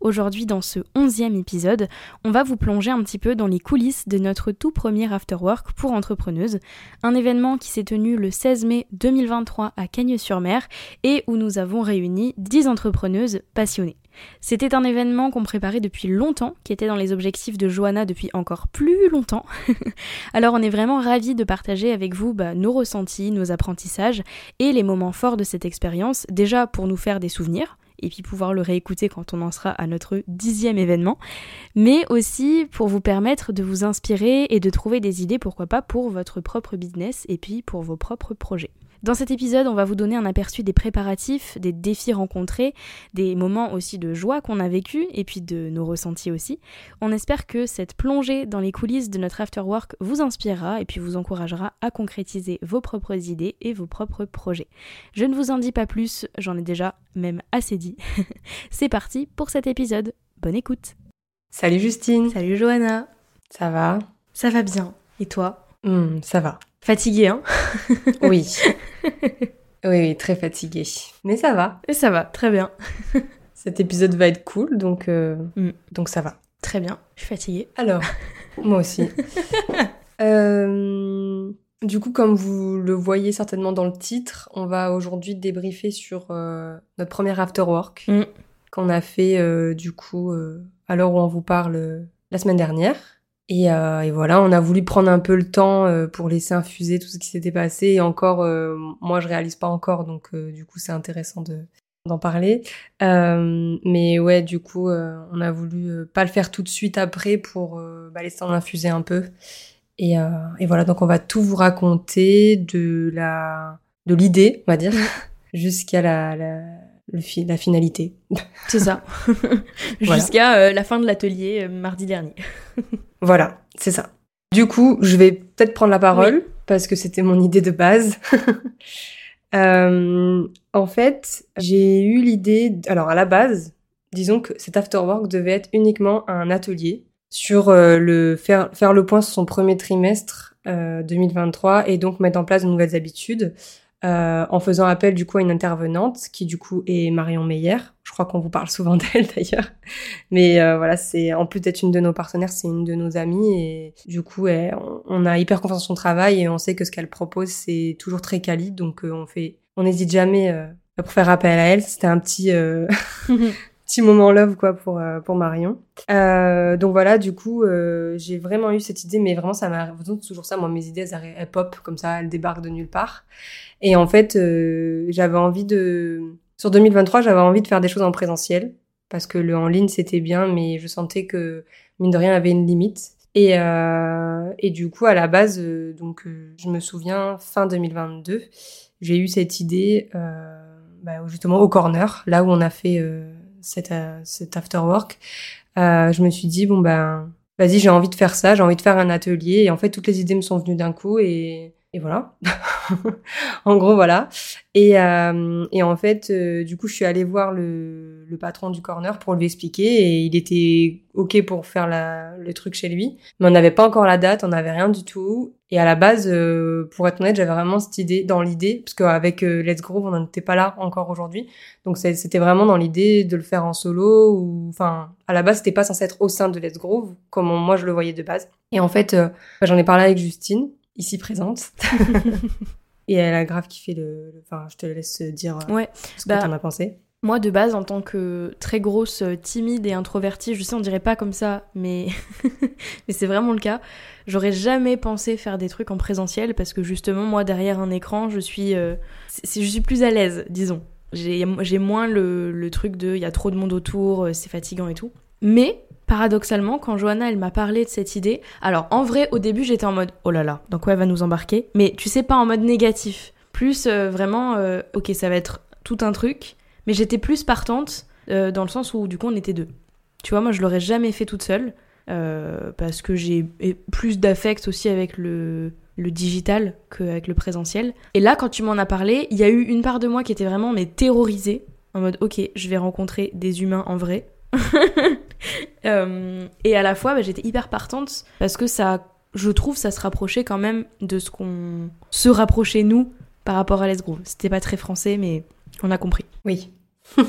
Aujourd'hui, dans ce onzième épisode, on va vous plonger un petit peu dans les coulisses de notre tout premier Afterwork pour entrepreneuses, un événement qui s'est tenu le 16 mai 2023 à Cagnes-sur-Mer et où nous avons réuni 10 entrepreneuses passionnées. C'était un événement qu'on préparait depuis longtemps, qui était dans les objectifs de Johanna depuis encore plus longtemps. Alors on est vraiment ravis de partager avec vous bah, nos ressentis, nos apprentissages et les moments forts de cette expérience, déjà pour nous faire des souvenirs, et puis pouvoir le réécouter quand on en sera à notre dixième événement, mais aussi pour vous permettre de vous inspirer et de trouver des idées, pourquoi pas, pour votre propre business et puis pour vos propres projets. Dans cet épisode, on va vous donner un aperçu des préparatifs, des défis rencontrés, des moments aussi de joie qu'on a vécu et puis de nos ressentis aussi. On espère que cette plongée dans les coulisses de notre afterwork vous inspirera et puis vous encouragera à concrétiser vos propres idées et vos propres projets. Je ne vous en dis pas plus, j'en ai déjà même assez dit. C'est parti pour cet épisode. Bonne écoute. Salut Justine. Salut Johanna. Ça va? Ça va bien. Et toi? Hmm, Ça va. Fatiguée, hein Oui. Oui, oui, très fatiguée. Mais ça va. Et ça va, très bien. Cet épisode va être cool, donc, euh, Mm. donc ça va. Très bien, je suis fatiguée. Alors, moi aussi. Euh, du coup, comme vous le voyez certainement dans le titre, on va aujourd'hui débriefer sur euh, notre premier afterwork Mm. qu'on a fait du coup à l'heure où on vous parle la semaine dernière. Et, euh, et voilà, on a voulu prendre un peu le temps euh, pour laisser infuser tout ce qui s'était passé. Et encore, euh, moi, je réalise pas encore, donc euh, du coup, c'est intéressant de d'en parler. Euh, mais ouais, du coup, euh, on a voulu pas le faire tout de suite après pour bah, laisser en infuser un peu. Et, et voilà, donc on va tout vous raconter de la de l'idée, on va dire, jusqu'à la, la, le fi- la finalité. C'est ça. Voilà. Jusqu'à euh, la fin de l'atelier euh, mardi dernier. Voilà, c'est ça. Du coup, je vais peut-être prendre la parole parce que c'était mon idée de base. Euh, en fait, j'ai eu l'idée. Alors à la base, disons que cet afterwork devait être uniquement un atelier sur euh, le faire faire le point sur son premier trimestre euh, 2023 et donc mettre en place de nouvelles habitudes. Euh, en faisant appel du coup à une intervenante qui du coup est Marion Meyer. Je crois qu'on vous parle souvent d'elle d'ailleurs. Mais euh, voilà, c'est en plus d'être une de nos partenaires, c'est une de nos amies et du coup, on a hyper confiance en son travail et on sait que ce qu'elle propose c'est toujours très quali, donc euh, on fait, on n'hésite jamais euh, pour faire appel à elle. C'était un petit euh, petit moment love quoi pour euh, pour Marion. Euh, donc voilà, du coup, euh, j'ai vraiment eu cette idée, mais vraiment ça m'a toujours ça. Moi, mes idées elles, elles pop comme ça, elles débarquent de nulle part. Et en fait, euh, j'avais envie de sur 2023, j'avais envie de faire des choses en présentiel parce que le en ligne c'était bien, mais je sentais que mine de rien avait une limite. Et, euh, et du coup, à la base, euh, donc je me souviens fin 2022, j'ai eu cette idée bah, justement au corner, là où on a fait euh, cet, euh, cet after work. Euh, je me suis dit bon ben vas-y, j'ai envie de faire ça, j'ai envie de faire un atelier. Et en fait, toutes les idées me sont venues d'un coup et et voilà. en gros, voilà. Et, euh, et en fait, euh, du coup, je suis allée voir le, le patron du corner pour lui expliquer et il était OK pour faire la, le truc chez lui. Mais on n'avait pas encore la date, on n'avait rien du tout. Et à la base, euh, pour être honnête, j'avais vraiment cette idée, dans l'idée, parce qu'avec euh, Let's Groove, on n'en était pas là encore aujourd'hui. Donc c'était vraiment dans l'idée de le faire en solo ou, enfin, à la base, c'était pas censé être au sein de Let's Groove, comme moi je le voyais de base. Et en fait, euh, j'en ai parlé avec Justine, ici présente. Et elle a grave kiffé le, le- enfin, je te laisse dire euh, Ouais, ce que bah, t'en as pensé. Moi, de base, en tant que très grosse, euh, timide et introvertie, je sais, on dirait pas comme ça, mais, mais c'est vraiment le cas. J'aurais jamais pensé faire des trucs en présentiel parce que justement, moi, derrière un écran, je suis, euh, je suis plus à l'aise, disons. J'ai moins le, le truc de il y a trop de monde autour, euh, c'est fatigant et tout. Mais paradoxalement, quand Johanna elle m'a parlé de cette idée, alors en vrai, au début, j'étais en mode oh là là, donc quoi elle va nous embarquer Mais tu sais, pas en mode négatif. Plus vraiment, ok, ça va être tout un truc mais j'étais plus partante euh, dans le sens où du coup on était deux. Tu vois, moi je l'aurais jamais fait toute seule euh, parce que j'ai plus d'affect aussi avec le, le digital qu'avec le présentiel. Et là, quand tu m'en as parlé, il y a eu une part de moi qui était vraiment mais terrorisée en mode ok, je vais rencontrer des humains en vrai. Euh, et à la fois, bah, j'étais hyper partante parce que ça, je trouve, ça se rapprochait quand même de ce qu'on se rapprochait nous par rapport à Let's Groove. C'était pas très français, mais on a compris. Oui.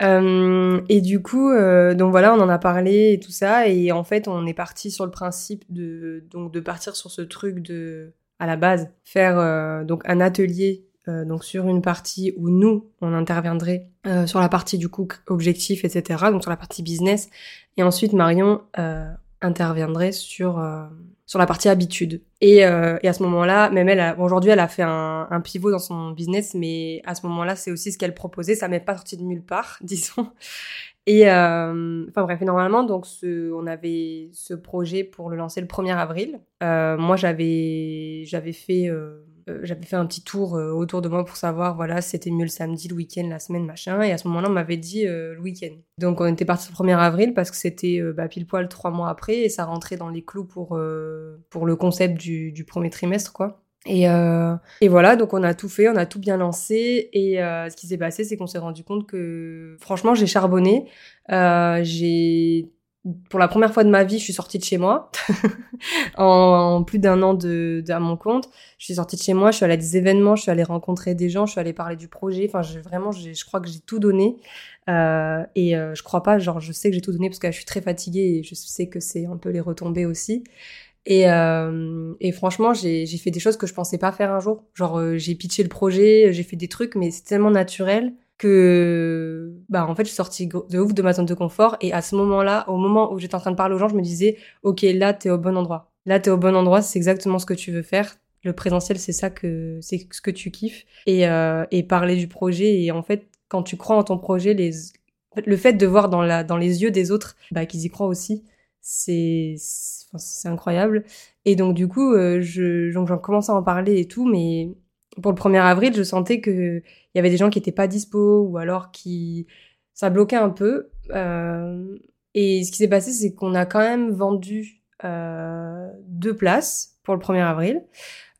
Euh, et du coup, euh, donc voilà, on en a parlé et tout ça, et en fait, on est parti sur le principe de donc de partir sur ce truc de à la base faire donc un atelier donc sur une partie où nous on interviendrait sur la partie du coup objectif etc donc sur la partie business et ensuite Marion interviendrait sur sur la partie habitude. Et, euh, et à ce moment-là, même elle, aujourd'hui, elle a fait un, un, pivot dans son business, mais à ce moment-là, c'est aussi ce qu'elle proposait. Ça m'est pas sorti de nulle part, disons. Et euh, enfin bref, normalement, donc ce, on avait ce projet pour le lancer le 1er avril. Euh, moi, j'avais j'avais fait euh, euh, j'avais fait un petit tour euh, autour de moi pour savoir, voilà, c'était mieux le samedi, le week-end, la semaine, machin. Et à ce moment-là, on m'avait dit euh, le week-end. Donc on était parti le 1er avril parce que c'était bah, pile poil trois mois après et ça rentrait dans les clous pour, pour le concept du, du premier trimestre, quoi. Et, et, voilà, donc on a tout fait, on a tout bien lancé. Et ce qui s'est passé, c'est qu'on s'est rendu compte que, franchement, j'ai charbonné. j'ai pour la première fois de ma vie, je suis sortie de chez moi. en, plus d'un an de, à mon compte, je suis sortie de chez moi, je suis allée à des événements, je suis allée rencontrer des gens, je suis allée parler du projet. Enfin, vraiment, je crois que j'ai tout donné. Euh, et euh, je crois pas, genre, je sais que j'ai tout donné parce que je suis très fatiguée et je sais que c'est un peu les retombées aussi. Et, euh, et franchement, j'ai fait des choses que je pensais pas faire un jour. Genre, euh, j'ai pitché le projet, j'ai fait des trucs, mais c'est tellement naturel que bah en fait je suis sortie de ouf de ma zone de confort et à ce moment-là au moment où j'étais en train de parler aux gens je me disais ok là t'es au bon endroit. Là t'es au bon endroit c'est exactement ce que tu veux faire. Le présentiel c'est ça que c'est ce que tu kiffes. Et euh, et parler du projet et en fait quand tu crois en ton projet les le fait de voir dans la dans les yeux des autres bah qu'ils y croient aussi c'est c'est incroyable. Et donc du coup euh, je donc j'en commence à en parler et tout mais pour le 1er avril, je sentais que il y avait des gens qui étaient pas dispo ou alors qui ça bloquait un peu. Euh, et ce qui s'est passé, c'est qu'on a quand même vendu euh, deux places pour le 1er avril.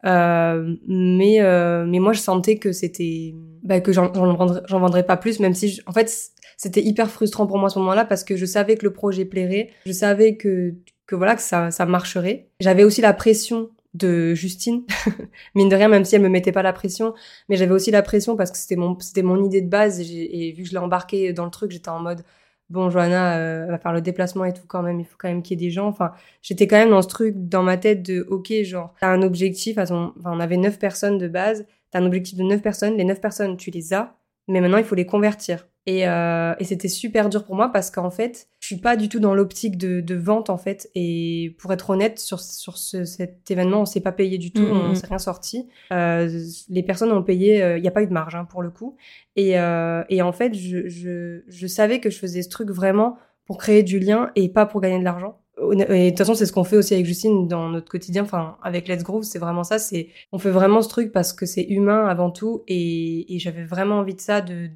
Euh, mais euh, mais moi je sentais que c'était bah, que j'en vendrais, vendrais pas plus même si en fait c'était hyper frustrant pour moi à ce moment-là parce que je savais que le projet plairait je savais que que voilà que ça ça marcherait j'avais aussi la pression de Justine, mine de rien, même si elle me mettait pas la pression, mais j'avais aussi la pression parce que c'était mon, c'était mon idée de base et, vu que je l'ai embarqué dans le truc, j'étais en mode, bon, Johanna euh, va faire le déplacement et tout quand même, il faut quand même qu'il y ait des gens. Enfin, j'étais quand même dans ce truc dans ma tête de, ok, genre, t'as un objectif, enfin, on avait neuf personnes de base, t'as un objectif de neuf personnes, les neuf personnes, tu les as, mais maintenant il faut les convertir. Et, euh, et c'était super dur pour moi parce qu'en fait, je suis pas du tout dans l'optique de, de, vente en fait. Et pour être honnête, sur, sur ce, cet événement, on s'est pas payé du tout, mm, on mm. s'est rien sorti. Euh, les personnes ont payé, euh, il n'y a pas eu de marge hein, pour le coup. Et, euh, et en fait, je, je, je savais que je faisais ce truc vraiment pour créer du lien et pas pour gagner de l'argent. Et de toute façon, c'est ce qu'on fait aussi avec Justine dans notre quotidien. Enfin, avec Let's Groove, c'est vraiment ça. C'est, on fait vraiment ce truc parce que c'est humain avant tout. Et, et j'avais vraiment envie de ça, de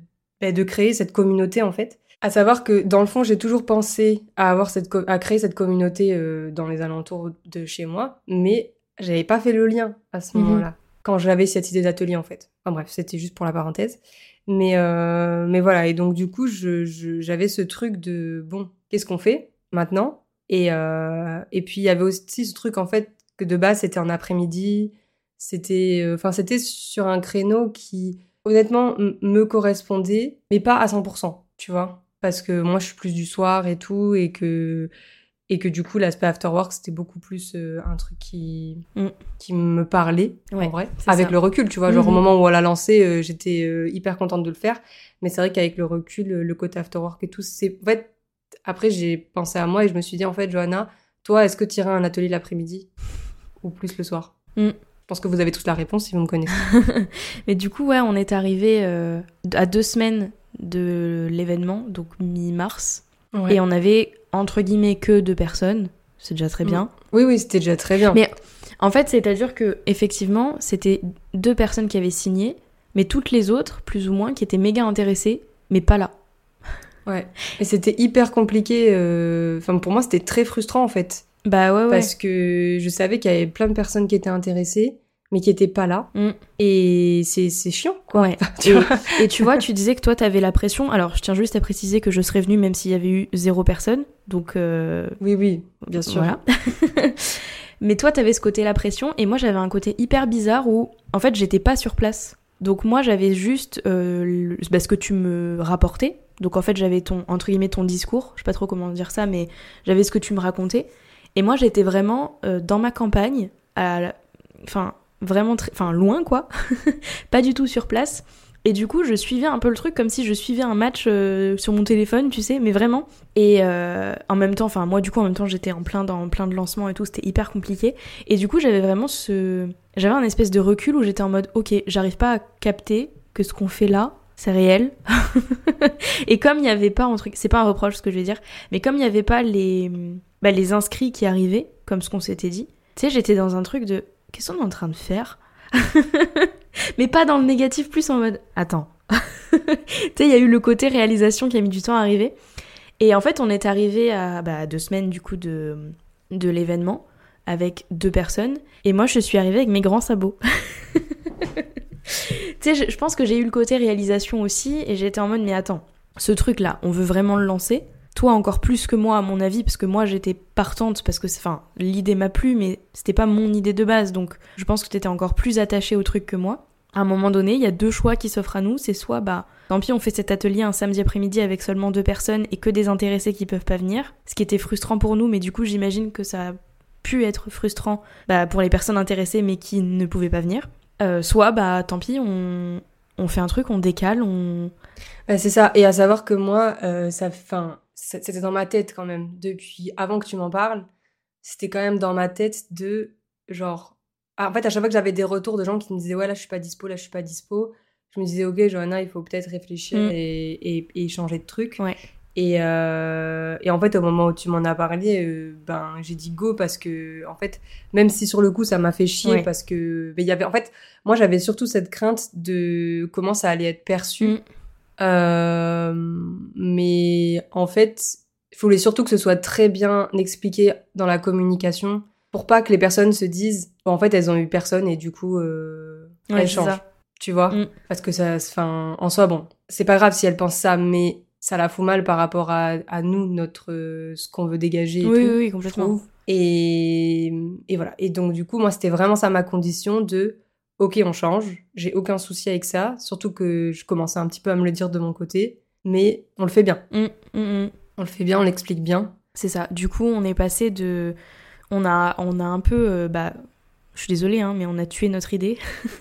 bah, de créer cette communauté en fait. À savoir que dans le fond, j'ai toujours pensé à avoir cette à créer cette communauté euh, dans les alentours de chez moi, mais j'avais pas fait le lien à ce mhm. moment-là quand j'avais cette idée d'atelier en fait. Enfin bref, c'était juste pour la parenthèse. Mais euh, mais voilà et donc du coup, je j'avais ce truc de bon, qu'est-ce qu'on fait maintenant? Et euh, et puis il y avait aussi ce truc en fait que de base c'était en après-midi, c'était enfin c'était sur un créneau qui honnêtement, me correspondait, mais pas à 100%, tu vois. Parce que moi, je suis plus du soir et tout, et que, et que du coup l'aspect after work c'était beaucoup plus euh, un truc qui Mm. qui me parlait Ouais, en vrai avec ça. le recul tu vois genre au Mhm. moment où on l'a lancé euh, j'étais euh, hyper contente de le faire mais c'est vrai qu'avec le recul le, côté after work et tout c'est en fait après j'ai pensé à moi et je me suis dit en fait Johanna toi est-ce que tu irais à un atelier l'après-midi ou plus le soir? Mm. Je pense que vous avez tous la réponse si vous me connaissez Mais du coup, ouais, on est arrivé euh, à deux semaines de l'événement, donc mi-mars, et on avait entre guillemets que deux personnes. C'est déjà très Mm. bien. oui oui c'était déjà très bien Mais- En fait, c'est-à-dire que effectivement, c'était deux personnes qui avaient signé, mais toutes les autres, plus ou moins, qui étaient méga intéressées, mais pas là. ouais et c'était hyper compliqué euh, enfin pour moi c'était très frustrant en fait Bah ouais, ouais. parce que je savais qu'il y avait plein de personnes qui étaient intéressées, mais qui étaient pas là. Mm. Et c'est c'est chiant, quoi. Ouais. Tu Et, tu vois, tu disais que toi, t'avais la pression. Alors, je tiens juste à préciser que je serais venue même s'il y avait eu zéro personne. Donc, euh, Oui, oui, bien sûr. Voilà. Mais toi, t'avais ce côté la pression, et moi, j'avais un côté hyper bizarre où, en fait, j'étais pas sur place. Donc moi, j'avais juste euh, le- ce que tu me rapportais. Donc en fait, j'avais ton entre guillemets ton discours. Je sais pas trop comment dire ça, mais j'avais ce que tu me racontais. Et moi, j'étais vraiment euh, dans ma campagne, à, la- enfin vraiment, très- enfin loin quoi, pas du tout sur place. Et du coup, je suivais un peu le truc comme si je suivais un match euh, sur mon téléphone, tu sais, mais vraiment. Et euh, en même temps, enfin moi du coup en même temps j'étais en plein dans plein de lancements et tout, c'était hyper compliqué. Et du coup j'avais vraiment ce, j'avais un espèce de recul où j'étais en mode ok, j'arrive pas à capter que ce qu'on fait là, c'est réel. et comme il n'y avait pas, entre... c'est pas un reproche ce que je vais dire, mais comme il n'y avait pas les, bah, les inscrits qui arrivaient, comme ce qu'on s'était dit, tu sais, j'étais dans un truc de qu'est-ce qu'on est en train de faire Mais pas dans le négatif, plus en mode attends. tu sais, il y a eu le côté réalisation qui a mis du temps à arriver. Et en fait, on est arrivé à bah, deux semaines du coup de, de l'événement avec deux personnes. Et moi, je suis arrivée avec mes grands sabots. tu sais, je, je pense que j'ai eu le côté réalisation aussi. Et j'étais en mode, mais attends, ce truc-là, on veut vraiment le lancer. Toi encore plus que moi, à mon avis, parce que moi j'étais partante, parce que enfin, l'idée m'a plu, mais c'était pas mon idée de base. Donc je pense que t'étais encore plus attachée au truc que moi. À un moment donné, il y a deux choix qui s'offrent à nous. C'est soit, bah, tant pis, on fait cet atelier un samedi après-midi avec seulement deux personnes et que des intéressés qui peuvent pas venir. Ce qui était frustrant pour nous, mais du coup, j'imagine que ça a pu être frustrant bah, pour les personnes intéressées mais qui ne pouvaient pas venir. Euh, soit, bah, tant pis, on, on fait un truc, on décale, on. Bah, c'est ça. Et à savoir que moi, euh, ça, fin, c'était dans ma tête quand même. Depuis avant que tu m'en parles, c'était quand même dans ma tête de genre. Ah, en fait, à chaque fois que j'avais des retours de gens qui me disaient ouais là je suis pas dispo, là je suis pas dispo, je me disais ok Johanna il faut peut-être réfléchir Mm. et, et, et changer de truc. Ouais. Et, euh, et en fait, au moment où tu m'en as parlé, euh, ben j'ai dit go parce que en fait, même si sur le coup ça m'a fait chier Ouais. parce que ben, il y avait en fait, moi j'avais surtout cette crainte de comment ça allait être perçu. Mm. Euh, mais en fait, il voulait surtout que ce soit très bien expliqué dans la communication pour pas que les personnes se disent bon, en fait elles ont eu personne et du coup euh, Ouais, elles changent. ça. Tu vois? Mm. Parce que ça, enfin, en soi, bon, c'est pas grave si elles pensent ça, mais ça la fout mal par rapport à, à nous, notre, euh, ce qu'on veut dégager et Oui, tout. oui, complètement. et voilà. Et donc, du coup, moi, c'était vraiment ça ma condition de OK, on change. J'ai aucun souci avec ça. Surtout que je commençais un petit peu à me le dire de mon côté. Mais on le fait bien. Mm, mm, mm. On le fait bien, on l'explique bien. C'est ça. Du coup, on est passé de. On a, on a un peu. euh, bah, je suis désolée, hein, mais on a tué notre idée.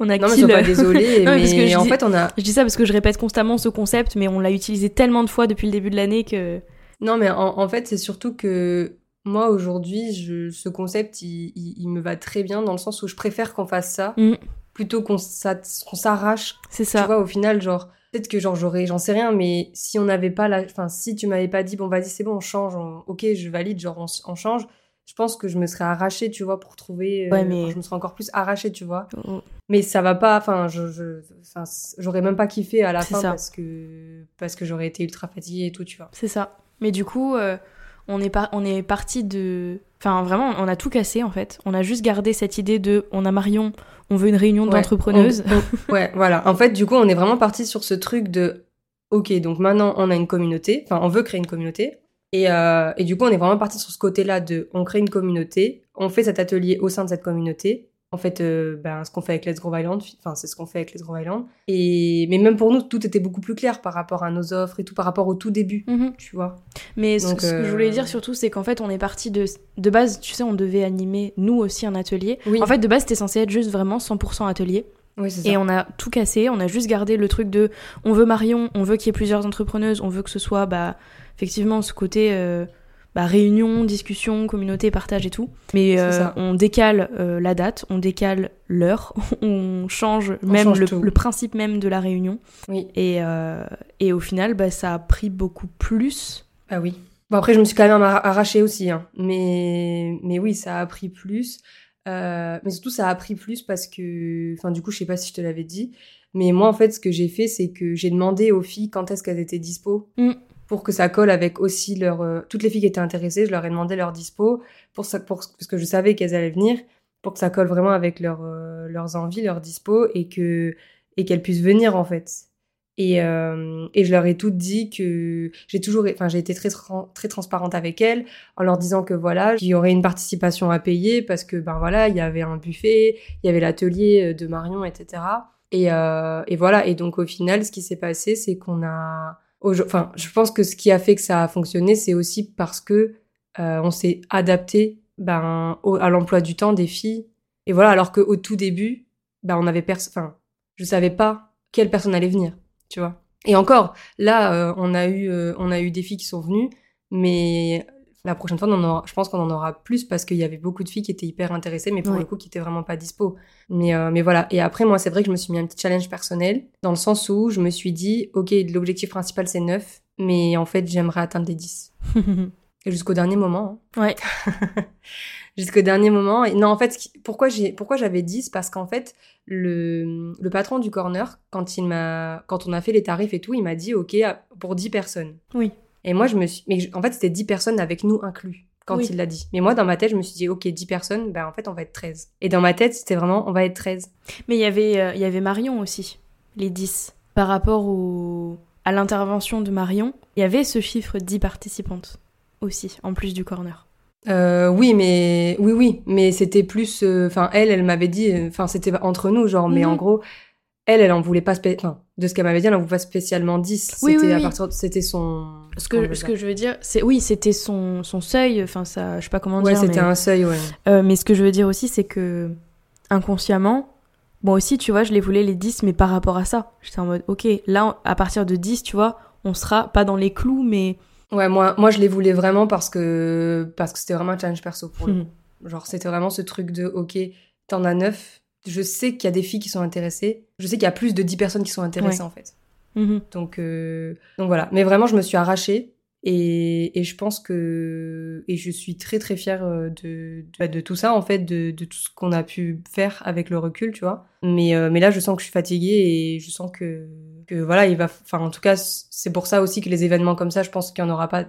on a Non, mais pas désolée. Non, mais mais parce que je en dis- fait, on a. Je dis ça parce que je répète constamment ce concept, mais on l'a utilisé tellement de fois depuis le début de l'année que. Non, mais en, en fait, c'est surtout que moi, aujourd'hui, je, ce concept, il, il- il me va très bien dans le sens où je préfère qu'on fasse ça Mm. plutôt qu'on s'a- qu'on s'arrache. C'est Tu ça. vois, au final, genre, peut-être que genre j'aurais, j'en sais rien, mais si on n'avait pas la. Enfin, si tu m'avais pas dit, bon, vas-y, c'est bon, on change, on- ok, je valide, genre, on, change, je pense que je me serais arrachée, tu vois, pour trouver. euh, Ouais, mais- Je me serais encore plus arrachée, tu vois. Oh, Mais ça va pas, enfin, je, j'aurais même pas kiffé à la fin ça. parce que, parce que j'aurais été ultra fatiguée et tout, tu vois. C'est ça. Mais du coup, euh, on est, par... on est parti de. Enfin, vraiment, on a tout cassé en fait. On a juste gardé cette idée de on a Marion, on veut une réunion Ouais, d'entrepreneuses. ouais, voilà. En fait, du coup, on est vraiment parti sur ce truc de, ok, donc maintenant on a une communauté, enfin, on veut créer une communauté. Et, euh, et du coup, on est vraiment parti sur ce côté-là de, on crée une communauté, on fait cet atelier au sein de cette communauté, en fait, euh, ben, ce qu'on fait avec Let's Grow Island, enfin, c'est ce qu'on fait avec Let's Grow Island. Et, mais même pour nous, tout était beaucoup plus clair par rapport à nos offres et tout, par rapport au tout début, Mhm. tu vois. Mais ce- que je voulais euh, dire surtout, c'est qu'en fait, on est parti de, de base, tu sais, on devait animer, nous aussi, un atelier. Oui. En fait, de base, c'était censé être juste vraiment 100% atelier. Oui, ça. Et on a tout cassé, on a juste gardé le truc de on veut Marion, on veut qu'il y ait plusieurs entrepreneuses, on veut que ce soit bah, effectivement ce côté euh, bah, réunion, discussion, communauté, partage et tout. Mais euh, on décale euh, la date, on décale l'heure, on change même change le, principe même de la réunion. Oui. Et, euh, et au final, bah, ça a pris beaucoup plus. Ah oui. Bon, après, je me suis quand même arra- arrachée aussi, hein. Mais, mais oui, ça a pris plus. Euh, mais surtout, ça a pris plus parce que, enfin, du coup, je sais pas si je te l'avais dit, mais moi, en fait, ce que j'ai fait, c'est que j'ai demandé aux filles quand est-ce qu'elles étaient dispo Mm. Pour que ça colle avec aussi leur, euh, toutes les filles qui étaient intéressées, je leur ai demandé leur dispo pour ça, pour, parce que je savais qu'elles allaient venir, pour que ça colle vraiment avec leur, euh, leurs envies, leurs dispo et que, et qu'elles puissent venir, en fait. Et, euh, et je leur ai toutes dit que j'ai toujours, enfin, j'ai été très, très transparente avec elles en leur disant que voilà, qu'il y aurait une participation à payer parce que ben voilà, il y avait un buffet, il y avait l'atelier euh, de Marion, etc. Et, euh, et voilà. Et donc au final, ce qui s'est passé, c'est qu'on a, enfin, je pense que ce qui a fait que ça a fonctionné, c'est aussi parce que euh, on s'est adapté ben à l'emploi du temps des filles. Et voilà, alors qu'au tout début, ben on avait enfin, je savais pas quelle personne allait venir, tu vois. Et encore, là, euh, on a eu, euh, on a eu des filles qui sont venues, mais la prochaine fois, on en aura, je pense qu'on en aura plus parce qu'il y avait beaucoup de filles qui étaient hyper intéressées, mais pour Ouais. le coup, qui étaient vraiment pas dispo. Mais, euh, mais voilà. Et après, moi, c'est vrai que je me suis mis un petit challenge personnel, dans le sens où je me suis dit, OK, l'objectif principal, c'est 9, mais en fait, j'aimerais atteindre les 10. Et jusqu'au dernier moment. hein. ouais. Jusqu'au dernier moment. Et non, en fait, pourquoi j'ai, pourquoi j'avais 10 Parce qu'en fait, le, le patron du corner, quand il m'a, quand on a fait les tarifs et tout, il m'a dit, OK, pour 10 personnes. Oui. Et moi, je me suis, mais je- en fait, c'était 10 personnes avec nous inclus quand Oui. il l'a dit. Mais moi, dans ma tête, je me suis dit, OK, 10 personnes, ben, en fait, on va être 13. Et dans ma tête, c'était vraiment, on va être 13. Mais il y avait, euh, y avait Marion aussi, les 10. Par rapport au, à l'intervention de Marion, il y avait ce chiffre 10 participantes aussi, en plus du corner. Euh, oui, mais oui, oui, mais c'était plus. euh, Enfin, elle, elle m'avait dit. Enfin, c'était entre nous, genre. Mais Mhm. en gros, elle, elle en voulait pas. spé- Enfin, de ce qu'elle m'avait dit, elle en voulait pas spécialement 10. Oui, C'était oui, à partir. de- C'était son. Ce que, ce que je veux dire, c'est oui, c'était son, son seuil, enfin ça, je sais pas comment Ouais, dire. c'était mais, un seuil, ouais. euh, mais ce que je veux dire aussi, c'est que inconsciemment, moi aussi, tu vois, je les voulais les 10, mais par rapport à ça. J'étais en mode, ok, là, à partir de 10, tu vois, on sera pas dans les clous, mais. Ouais, moi, moi, je les voulais vraiment parce que parce que c'était vraiment un challenge perso pour Mhm. coup. Genre, c'était vraiment ce truc de, ok, t'en as 9. Je sais qu'il y a des filles qui sont intéressées. Je sais qu'il y a plus de 10 personnes qui sont intéressées, Ouais. en fait. Mhm. Donc, euh, donc voilà. Mais vraiment, je me suis arrachée. Et, et je pense que. Et je suis très, très fière euh, de, de, bah, de tout ça, en fait, de, de tout ce qu'on a pu faire avec le recul, tu vois. Mais, euh, mais là, je sens que je suis fatiguée et je sens que. que voilà, il va. Enfin, en tout cas, c'est pour ça aussi que les événements comme ça, je pense qu'il n'y en aura pas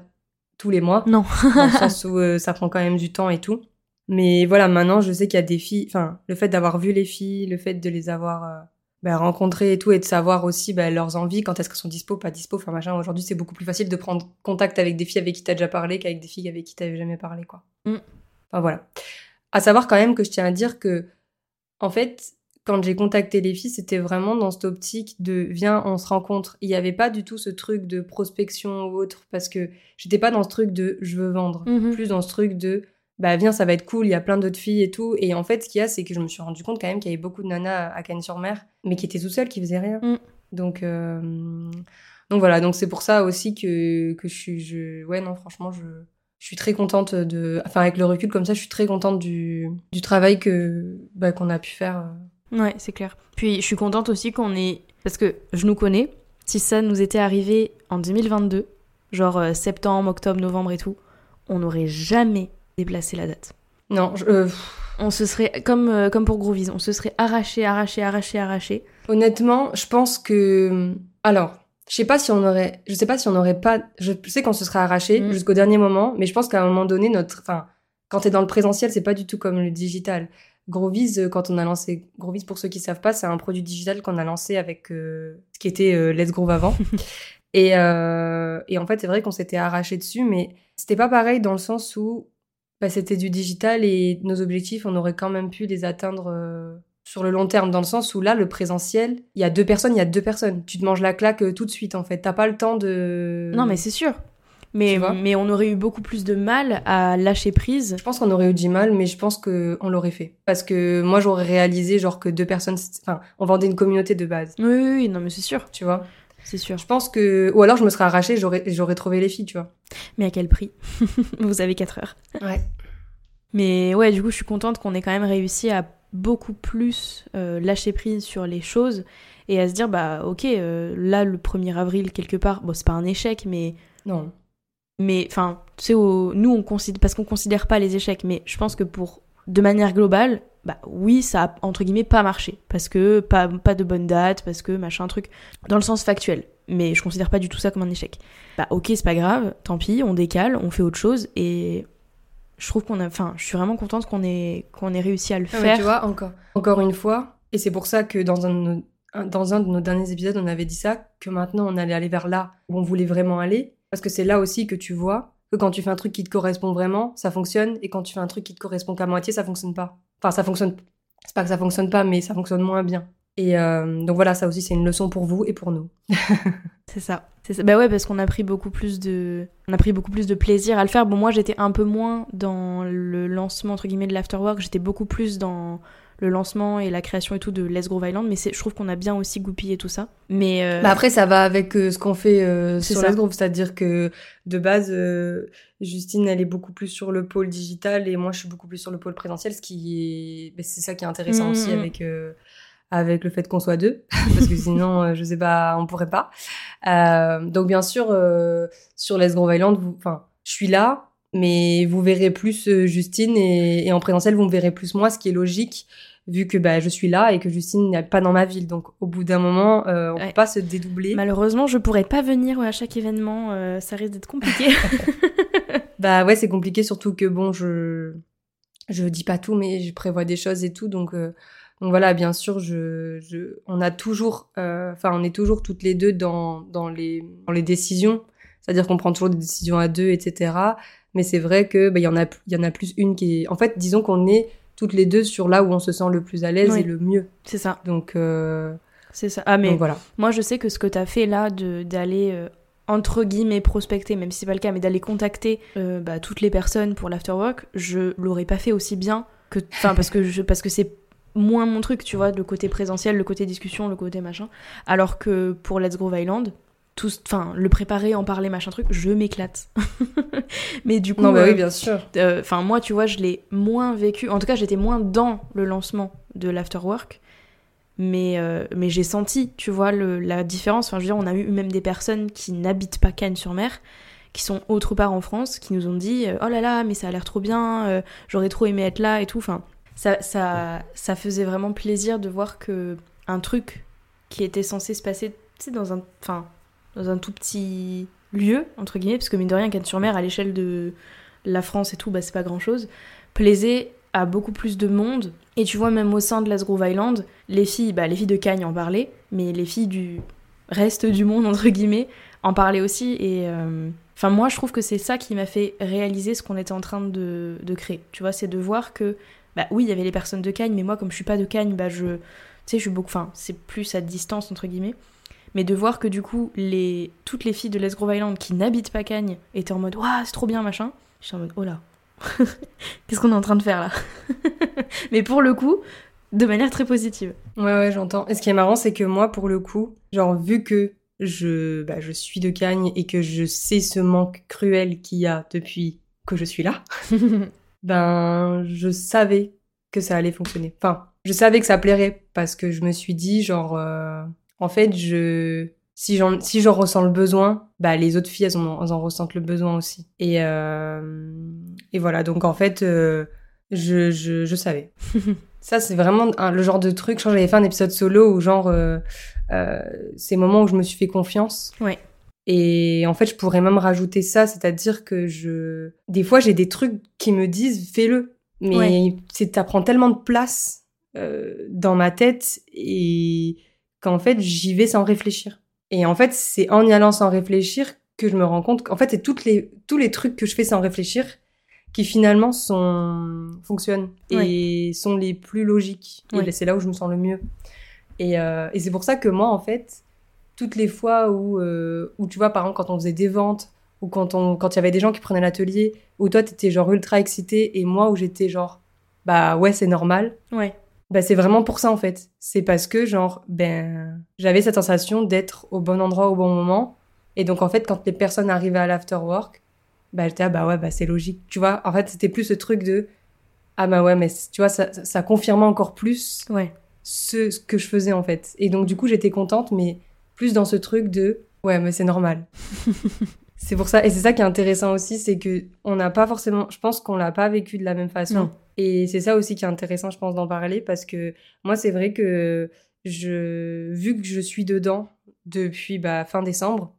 tous les mois. Non. dans le sens où euh, ça prend quand même du temps et tout. Mais voilà, maintenant, je sais qu'il y a des filles. Enfin, le fait d'avoir vu les filles, le fait de les avoir. euh, bah, rencontrer et tout et de savoir aussi bah, leurs envies, quand est-ce qu'elles sont dispo, pas dispo, enfin machin. Aujourd'hui, c'est beaucoup plus facile de prendre contact avec des filles avec qui t'as déjà parlé qu'avec des filles avec qui t'avais jamais parlé, quoi. Mm. Enfin voilà. À savoir quand même que je tiens à dire que, en fait, quand j'ai contacté les filles, c'était vraiment dans cette optique de viens, on se rencontre. Il n'y avait pas du tout ce truc de prospection ou autre parce que j'étais pas dans ce truc de je veux vendre, Mhm. plus dans ce truc de bah viens, ça va être cool, il y a plein d'autres filles et tout. Et en fait, ce qu'il y a, c'est que je me suis rendu compte quand même qu'il y avait beaucoup de nanas à Cannes-sur-Mer, mais qui étaient toutes seules, qui faisaient rien. Mm. Donc, euh, donc voilà, donc c'est pour ça aussi que, que je suis. Je... Ouais, non, franchement, je, je suis très contente de. Enfin, avec le recul comme ça, je suis très contente du, du travail que bah, qu'on a pu faire. euh. Ouais, c'est clair. Puis je suis contente aussi qu'on ait. Parce que je nous connais. Si ça nous était arrivé en 2022, genre euh, septembre, octobre, novembre et tout, on n'aurait jamais déplacé la date. Non, je- euh, On se serait, comme, euh, comme pour Groovies, on se serait arraché, arraché, arraché, arraché. honnêtement, je pense que. Alors, je sais pas si on aurait. Je sais pas si on aurait pas. Je sais qu'on se serait arraché Mm. jusqu'au dernier moment, mais je pense qu'à un moment donné, notre. Enfin, quand t'es dans le présentiel, c'est pas du tout comme le digital. Groovies, euh, quand on a lancé Groovies, pour ceux qui savent pas, c'est un produit digital qu'on a lancé avec euh, ce qui était euh, Let's Groove avant. et, euh, et en fait, c'est vrai qu'on s'était arraché dessus, mais c'était pas pareil dans le sens où bah, c'était du digital et nos objectifs, on aurait quand même pu les atteindre euh, sur le long terme, dans le sens où là, le présentiel, il y a deux personnes, il y a deux personnes. Tu te manges la claque euh, tout de suite, en fait. T'as pas le temps de. Non, mais c'est sûr. Mais, mais on aurait eu beaucoup plus de mal à lâcher prise. Je pense qu'on aurait eu du mal, mais je pense qu'on l'aurait fait. Parce que moi, j'aurais réalisé, genre, que deux personnes. Enfin, on vendait une communauté de base. Oui, oui, oui non, mais c'est sûr. Tu vois? C'est sûr. Je pense que. Ou alors je me serais arrachée, j'aurais, j'aurais trouvé les filles, tu vois. Mais à quel prix? Vous avez 4 heures. Ouais. Mais ouais, du coup, je suis contente qu'on ait quand même réussi à beaucoup plus euh, lâcher prise sur les choses et à se dire, bah ok, euh, là, le 1er avril, quelque part, bon, c'est pas un échec, mais. Non. Mais, enfin, tu sais, nous, on considère. Parce qu'on considère pas les échecs, mais je pense que pour. De manière globale, bah oui, ça a entre guillemets pas marché parce que pas, pas de bonne date, parce que machin truc, dans le sens factuel. Mais je considère pas du tout ça comme un échec. Bah ok, c'est pas grave, tant pis, on décale, on fait autre chose et je trouve qu'on a, enfin, je suis vraiment contente qu'on ait qu'on ait réussi à le ah faire. tu vois, encore, encore une fois, et c'est pour ça que dans un dans un de nos derniers épisodes, on avait dit ça, que maintenant on allait aller vers là où on voulait vraiment aller, parce que c'est là aussi que tu vois que quand tu fais un truc qui te correspond vraiment, ça fonctionne, et quand tu fais un truc qui te correspond qu'à moitié, ça fonctionne pas. Enfin, ça fonctionne. C'est pas que ça fonctionne pas, mais ça fonctionne moins bien. Et euh, donc voilà, ça aussi, c'est une leçon pour vous et pour nous. c'est ça. Ça. Bah ouais, parce qu'on a pris beaucoup plus de, on a pris beaucoup plus de plaisir à le faire. Bon, moi, j'étais un peu moins dans le lancement entre guillemets de l'afterwork. J'étais beaucoup plus dans le lancement et la création et tout de Let's Groove Island, mais je trouve qu'on a bien aussi goupillé tout ça. Mais euh, bah après, ça va avec euh, ce qu'on fait euh, sur Let's Groove, c'est-à-dire que de base, Justine, elle est beaucoup plus sur le pôle digital et moi, je suis beaucoup plus sur le pôle présentiel, ce qui est, bah, c'est ça qui est intéressant aussi mmh. avec avec le fait qu'on soit deux, parce que sinon, je sais pas, on pourrait pas. donc bien sûr, sur Let's Groove Island, enfin, je suis là, mais vous verrez plus Justine et, et, en présentiel, vous me verrez plus moi, ce qui est logique vu que bah, je suis là et que Justine n'est pas dans ma ville. Donc au bout d'un moment, euh, on ne peut pas se dédoubler. Malheureusement, je pourrais pas venir à chaque événement, euh, ça risque d'être compliqué. bah ouais, c'est compliqué, surtout que bon, je je dis pas tout, mais je prévois des choses et tout, donc. Euh, donc voilà, bien sûr, je, je on a toujours, enfin, on est toujours toutes les deux dans, dans, les, dans les décisions. C'est-à-dire qu'on prend toujours des décisions à deux, etc. Mais c'est vrai que bah, il y en a, il y en a plus une qui est. En fait, disons qu'on est toutes les deux sur là où on se sent le plus à l'aise et le mieux. C'est ça. Donc, euh... c'est ça. Ah, mais voilà. moi, je sais que ce que tu as fait là, d'aller, euh, entre guillemets, prospecter, même si c'est pas le cas, mais d'aller contacter euh, bah, toutes les personnes pour l'afterwork, je l'aurais pas fait aussi bien que. Enfin, parce que, je... parce que c'est moins mon truc, tu vois, le côté présentiel, le côté discussion, le côté machin. Alors que pour Let's Go Island, enfin le préparer, en parler, machin truc, je m'éclate. mais du coup, non, bah oui, euh, bien sûr. Euh, enfin moi, tu vois, je l'ai moins vécu. En tout cas, j'étais moins dans le lancement de l'afterwork, mais euh, mais j'ai senti, tu vois, le, la différence. Enfin, je veux dire, on a eu même des personnes qui n'habitent pas Cannes-sur-Mer, qui sont autre part en France, qui nous ont dit, oh là là, mais ça a l'air trop bien, j'aurais trop aimé être là et tout. Enfin, ça, ça, ça faisait vraiment plaisir de voir que un truc qui était censé se passer, tu sais, dans un, enfin dans un tout petit lieu, entre guillemets, parce que mine de rien, Cannes-sur-Mer, à l'échelle de la France et tout, bah, c'est pas grand-chose, plaisait à beaucoup plus de monde. Et tu vois, même au sein de Grove Island, les filles, bah, les filles de Cagnes en parlaient, mais les filles du reste du monde, entre guillemets, en parlaient aussi. Et euh, enfin, moi, je trouve que c'est ça qui m'a fait réaliser ce qu'on était en train de, de créer. Tu vois, c'est de voir que, bah oui, il y avait les personnes de Cagnes, mais moi, comme je suis pas de Cagnes, bah je. Tu sais, je suis beaucoup. Enfin, c'est plus à distance, entre guillemets mais de voir que du coup, les, toutes les filles de Les Grove Island qui n'habitent pas Cagnes étaient en mode Waouh, c'est trop bien, machin. Je suis en mode Oh là, qu'est-ce qu'on est en train de faire là? Mais pour le coup, de manière très positive. Ouais, ouais, j'entends. Et ce qui est marrant, c'est que moi, pour le coup, genre, vu que je, bah, je suis de Cagnes et que je sais ce manque cruel qu'il y a depuis que je suis là, ben, je savais que ça allait fonctionner. Enfin, je savais que ça plairait parce que je me suis dit, genre, euh, en fait, je si j'en si j'en ressens le besoin, bah les autres filles elles en, elles en ressentent le besoin aussi. Et euh, et voilà, donc en fait euh, je, je, je savais. Ça c'est vraiment le genre de truc. Que j'avais fait un épisode solo où genre euh, euh, ces moments où je me suis fait confiance. Ouais. Et en fait, je pourrais même rajouter ça, c'est-à-dire que je, des fois, j'ai des trucs qui me disent fais-le, mais ouais. c'est ça prend tellement de place euh, dans ma tête et qu'en fait, j'y vais sans réfléchir. Et en fait, c'est en y allant sans réfléchir que je me rends compte qu'en fait, c'est toutes les, tous les trucs que je fais sans réfléchir qui finalement sont fonctionnent et sont les plus logiques. Et c'est là où je me sens le mieux. Et, euh, et c'est pour ça que moi, en fait, toutes les fois où, euh, où tu vois, par exemple, quand on faisait des ventes ou quand on quand il y avait des gens qui prenaient l'atelier, où toi, t'étais genre ultra excité et moi, où j'étais genre, bah ouais, c'est normal. Ouais. Bah, c'est vraiment pour ça en fait. C'est parce que genre ben j'avais cette sensation d'être au bon endroit au bon moment et donc en fait quand les personnes arrivaient à l'afterwork, bah j'étais ah bah ouais bah c'est logique. Tu vois, en fait c'était plus ce truc de ah bah ouais mais tu vois ça ça confirmait encore plus ouais. ce, ce que je faisais en fait. Et donc du coup j'étais contente mais plus dans ce truc de ouais mais c'est normal. c'est pour ça et c'est ça qui est intéressant aussi c'est que on n'a pas forcément je pense qu'on l'a pas vécu de la même façon. Non. Et c'est ça aussi qui est intéressant, je pense, d'en parler parce que moi, c'est vrai que je, vu que je suis dedans depuis bah, fin décembre,